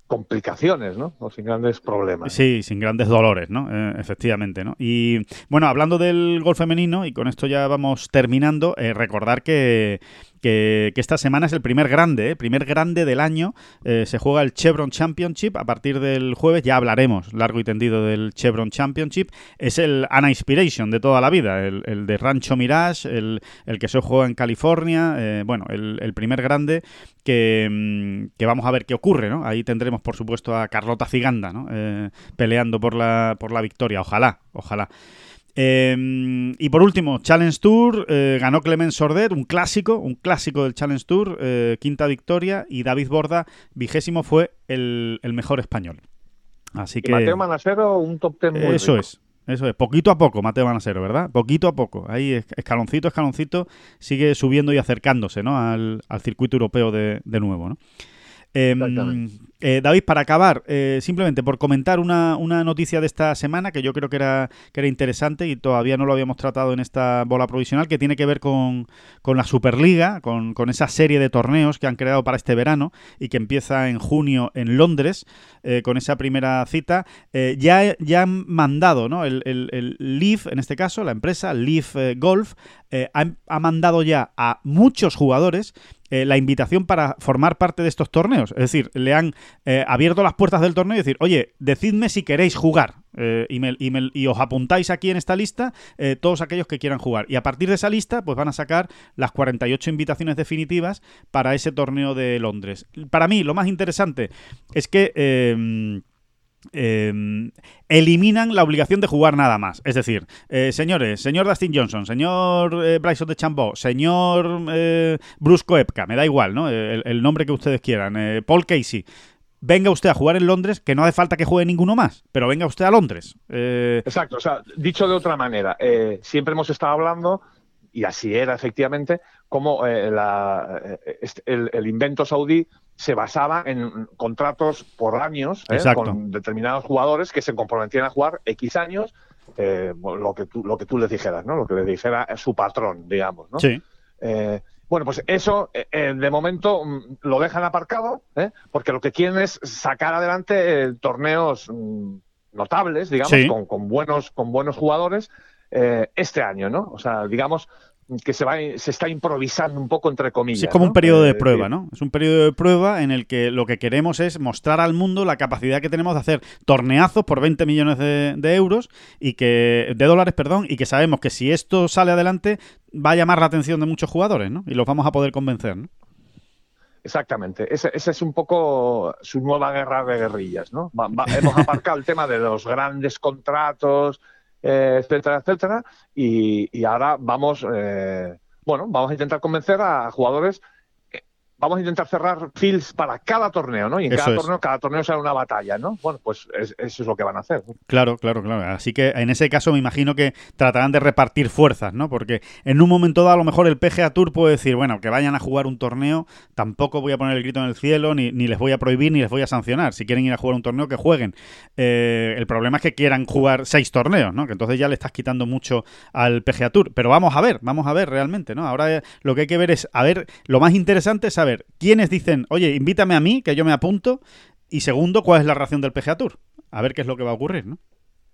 complicaciones, ¿no? O sin grandes problemas. Sí, sin grandes dolores, ¿no? Eh, efectivamente, ¿no? Y bueno, hablando del golf femenino, y con esto ya vamos terminando, eh, recordar que que, esta semana es el primer grande, ¿eh? primer grande del año. Eh, se juega el Chevron Championship a partir del jueves. Ya hablaremos largo y tendido del Chevron Championship. Es el Ana Inspiration de toda la vida, el, de Rancho Mirage, el, que se juega en California. Eh, bueno, el, primer grande que, mm, que, vamos a ver qué ocurre. ¿no? Ahí tendremos, por supuesto, a Carlota Ciganda ¿no? peleando por la, por la victoria. Ojalá, ojalá. Em, y por último, Challenge Tour, eh, ganó Clement Sordet, un clásico, un clásico del Challenge Tour, eh, quinta victoria, y David Borda, vigésimo, fue el, mejor español. Así que... Mateo Manasero, un top ten muy Eso es. Eso es, poquito a poco, Mateo Manasero, ¿verdad? Poquito a poco. Ahí, escaloncito, escaloncito, sigue subiendo y acercándose, ¿no? Al, circuito europeo de, de nuevo, ¿no? Em, eh, David, para acabar, eh, simplemente por comentar una, noticia de esta semana que yo creo que era, que era interesante y todavía no lo habíamos tratado en esta bola provisional, que tiene que ver con, la Superliga, con, esa serie de torneos que han creado para este verano y que empieza en junio en Londres, eh, con esa primera cita. ya, ya han mandado, ¿no? El, el, Leaf, en este caso, la empresa Leaf Golf, ha mandado ya a muchos jugadores eh, la invitación para formar parte de estos torneos. Es decir, le han eh, abierto las puertas del torneo y decir, oye, decidme si queréis jugar. Eh, y, os apuntáis aquí en esta lista todos aquellos que quieran jugar. Y a partir de esa lista, pues van a sacar las 48 invitaciones definitivas para ese torneo de Londres. Para mí, lo más interesante es que Em, eliminan la obligación de jugar nada más. Es decir, eh, señores, señor Dustin Johnson, señor eh, Bryson de Chambó, señor eh, Brusco Epka, me da igual, ¿no? El, nombre que ustedes quieran, Paul Casey. Venga usted a jugar en Londres, que no hace falta que juegue ninguno más, pero venga usted a Londres. Exacto, o sea, dicho de otra manera, siempre hemos estado hablando y así era efectivamente, como este, el, invento saudí se basaba en contratos por años ¿eh? con determinados jugadores que se comprometían a jugar X años, eh, lo, que tú, lo que tú les dijeras, ¿no? Lo que le dijera su patrón, digamos, ¿no? Sí. Eh, bueno, pues eso de momento mm, lo dejan aparcado, porque lo que quieren es sacar adelante torneos mm, notables, digamos, con, con, buenos, con buenos jugadores este año, ¿no? O sea, digamos, que se, va, se está improvisando un poco entre comillas. es como un periodo de eh, prueba, ¿no? Es un periodo de prueba en el que lo que queremos es mostrar al mundo la capacidad que tenemos de hacer torneazos por 20 millones de, euros y que de dólares, perdón, y que sabemos que si esto sale adelante va a llamar la atención de muchos jugadores, ¿no? Y los vamos a poder convencer, ¿no? Exactamente, esa es un poco su nueva guerra de guerrillas, ¿no? hemos aparcado el tema de los grandes contratos, eh, etcétera, etcétera. Y, ahora vamos, eh, bueno, vamos a intentar convencer a jugadores vamos a intentar cerrar fields para cada torneo, ¿no? Y en Eso cada es. torneo, cada torneo será una batalla, ¿no? Bueno, pues es- eso es lo que van a hacer. ¿no? Claro, claro, claro. Así que en ese caso me imagino que tratarán de repartir fuerzas, ¿no? Porque en un momento dado a lo mejor el PGA Tour puede decir, bueno, que vayan a jugar un torneo, tampoco voy a poner el grito en el cielo, ni, ni les voy a prohibir, ni les voy a sancionar. Si quieren ir a jugar un torneo, que jueguen. Eh, el problema es que quieran jugar seis torneos, ¿no? Que entonces ya le estás quitando mucho al PGA Tour. Pero vamos a ver, vamos a ver realmente, ¿no? Ahora eh, lo que hay que ver es, a ver, lo más interesante es saber quiénes dicen, oye, invítame a mí, que yo me apunto. Y segundo, cuál es la reacción del PGA Tour. A ver qué es lo que va a ocurrir, ¿no?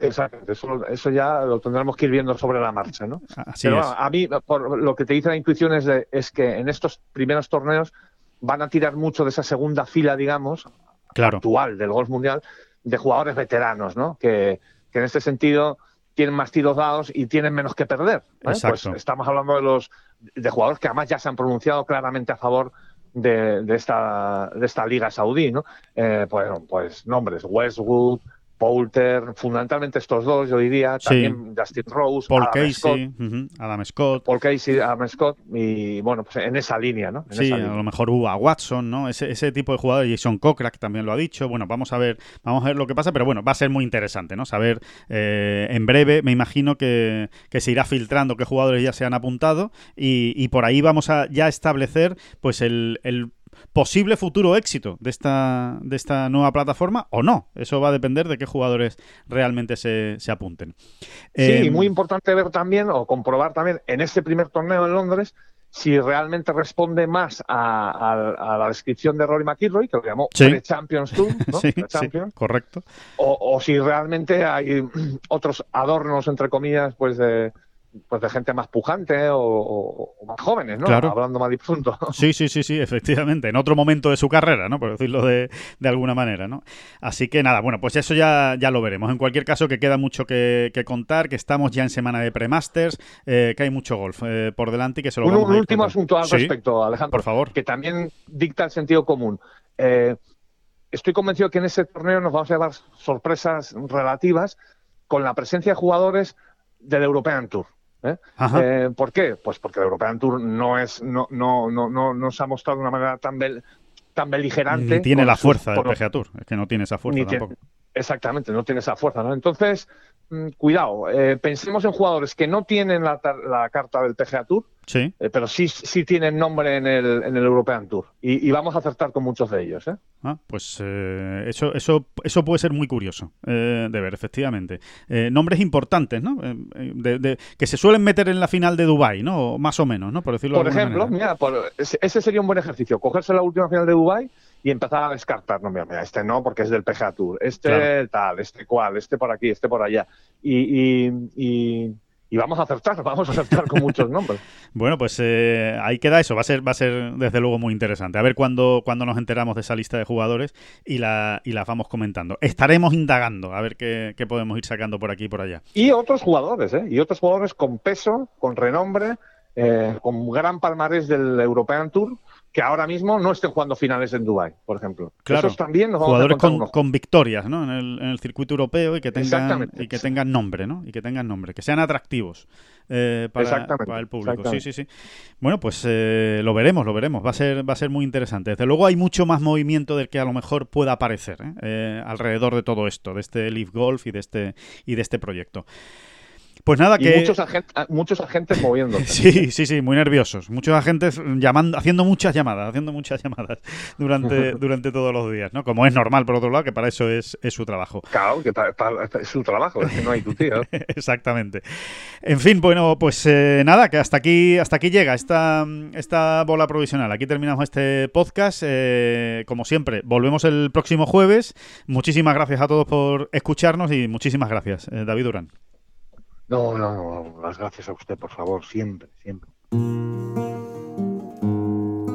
Exacto, eso, eso ya lo tendremos que ir viendo sobre la marcha, ¿no? Así Pero es. a mí, por lo que te dice la intuición es, de- es que en estos primeros torneos van a tirar mucho de esa segunda fila, digamos, Claro. actual del golf mundial, de jugadores veteranos, ¿no? Que, que en este sentido tienen más tiros dados y tienen menos que perder. ¿eh? Exacto. Pues estamos hablando de los de jugadores que además ya se han pronunciado claramente a favor de, de esta de esta liga saudí, ¿no? Eh, pues, pues nombres Westwood, Poulter, fundamentalmente estos dos, yo diría, Sí. también Justin Rose, Paul Adam Scott, Casey, ujú, Adam Scott. Paul Casey, Adam Scott y bueno, pues en esa línea, ¿no? En Sí, esa a línea. lo mejor Uva Watson, ¿no? Ese, ese tipo de jugadores. Jason Kokrak también lo ha dicho. Bueno, vamos a ver, vamos a ver lo que pasa, pero bueno, va a ser muy interesante, ¿no? Saber eh, en breve, me imagino que, que se irá filtrando qué jugadores ya se han apuntado y, y por ahí vamos a ya establecer, pues, el, el posible futuro éxito de esta, de esta nueva plataforma o no. Eso va a depender de qué jugadores realmente se, se apunten. Sí, Eh, y muy importante ver también o comprobar también en este primer torneo en Londres si realmente responde más a, a- a la descripción de Rory McIlroy, que lo llamó Sí. Pre-Champions Tour, <laughs> ¿no? sí, sí, correcto. o, o si realmente hay <clears throat> otros adornos, entre comillas, pues de, pues de gente más pujante o, o- o más jóvenes, ¿no? Claro. Hablando mal y punto. Sí, sí, sí, sí, efectivamente. En otro momento de su carrera, ¿no? Por decirlo de, de alguna manera, ¿no? Así que nada, bueno, pues eso ya, ya lo veremos. En cualquier caso, que queda mucho que, que contar, que estamos ya en semana de pre-masters, eh, que hay mucho golf eh, por delante y que se lo Un, vamos un a último contando. asunto al Sí, respecto, Alejandro. Por favor. que también dicta el sentido común. Eh, estoy convencido que en ese torneo nos vamos a llevar sorpresas relativas con la presencia de jugadores del European Tour. ¿Eh? Eh, ¿Por qué? Pues porque el European Tour no es, no, no, no, no, no se ha mostrado de una manera tan bel- tan beligerante. Ni tiene la fuerza del PGA Tour. Es que no tiene esa fuerza tampoco. Exactamente, no tiene esa fuerza, ¿no? Entonces, mm, cuidado, eh, pensemos en jugadores que no tienen la, la carta del PGA Tour, Sí. eh, pero sí, sí tienen nombre en el, en el European Tour. Y, y vamos a acertar con muchos de ellos, ¿eh? Ah, pues eh, eso, eso, eso puede ser muy curioso eh, de ver, efectivamente. Eh, nombres importantes, ¿no? De- de- que se suelen meter en la final de Dubai, ¿no? Más o menos, ¿no? Por decirlo Por de ejemplo, manera. mira, por- ese sería un buen ejercicio, cogerse la última final de Dubai y empezar a descartar, no, mira, mira, este no, porque es del PGA Tour, este Claro. tal, este cual, este por aquí, este por allá. Y, y, y- y vamos a acertar, <laughs> vamos a acertar con muchos nombres. <laughs> Bueno, pues eh, ahí queda eso. Va a ser, va a ser desde luego muy interesante. A ver cuándo, cuándo nos enteramos de esa lista de jugadores y la, y la vamos comentando. Estaremos indagando a ver qué, qué podemos ir sacando por aquí y por allá. Y otros jugadores, ¿eh? Y otros jugadores con peso, con renombre, eh, con gran palmarés del European Tour, que ahora mismo no estén jugando finales en Dubai, por ejemplo. Claro. Esos también nos Jugadores con, con victorias, ¿no? En el, en el circuito europeo y que tengan y que tengan nombre, ¿no? Y que tengan nombre, que sean atractivos eh, para, para el público. Sí, sí, sí. Bueno, pues eh, lo veremos, lo veremos. Va a ser, va a ser muy interesante. Desde luego hay mucho más movimiento del que a lo mejor pueda aparecer ¿eh? Eh, alrededor de todo esto, de este Leaf Golf y de este y de este proyecto. Pues nada, Y que muchos, ah, muchos agentes moviéndose. <laughs> Sí, sí, sí, muy nerviosos. Muchos agentes llamando, haciendo muchas llamadas, haciendo muchas llamadas durante, <laughs> durante todos los días, ¿no? Como es normal, por otro lado, que para eso es, es su trabajo. Claro, que es su trabajo, es que no hay tu tío. <laughs> Exactamente. En fin, bueno, pues eh, nada, que hasta aquí, hasta aquí llega esta, esta bola provisional. Aquí terminamos este podcast. Eh, como siempre, volvemos el próximo jueves. Muchísimas gracias a todos por escucharnos y muchísimas gracias, eh, David Durán. No, no, no, las gracias a usted, por favor, siempre, siempre.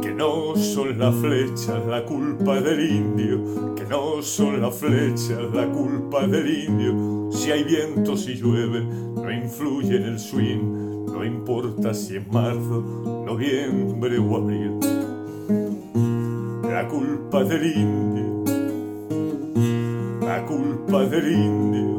Que no son las flechas la culpa del indio, que no son las flechas la culpa del indio. Si hay viento, si llueve, no influye en el swing, no importa si es marzo, noviembre o abril. La culpa del indio, la culpa del indio,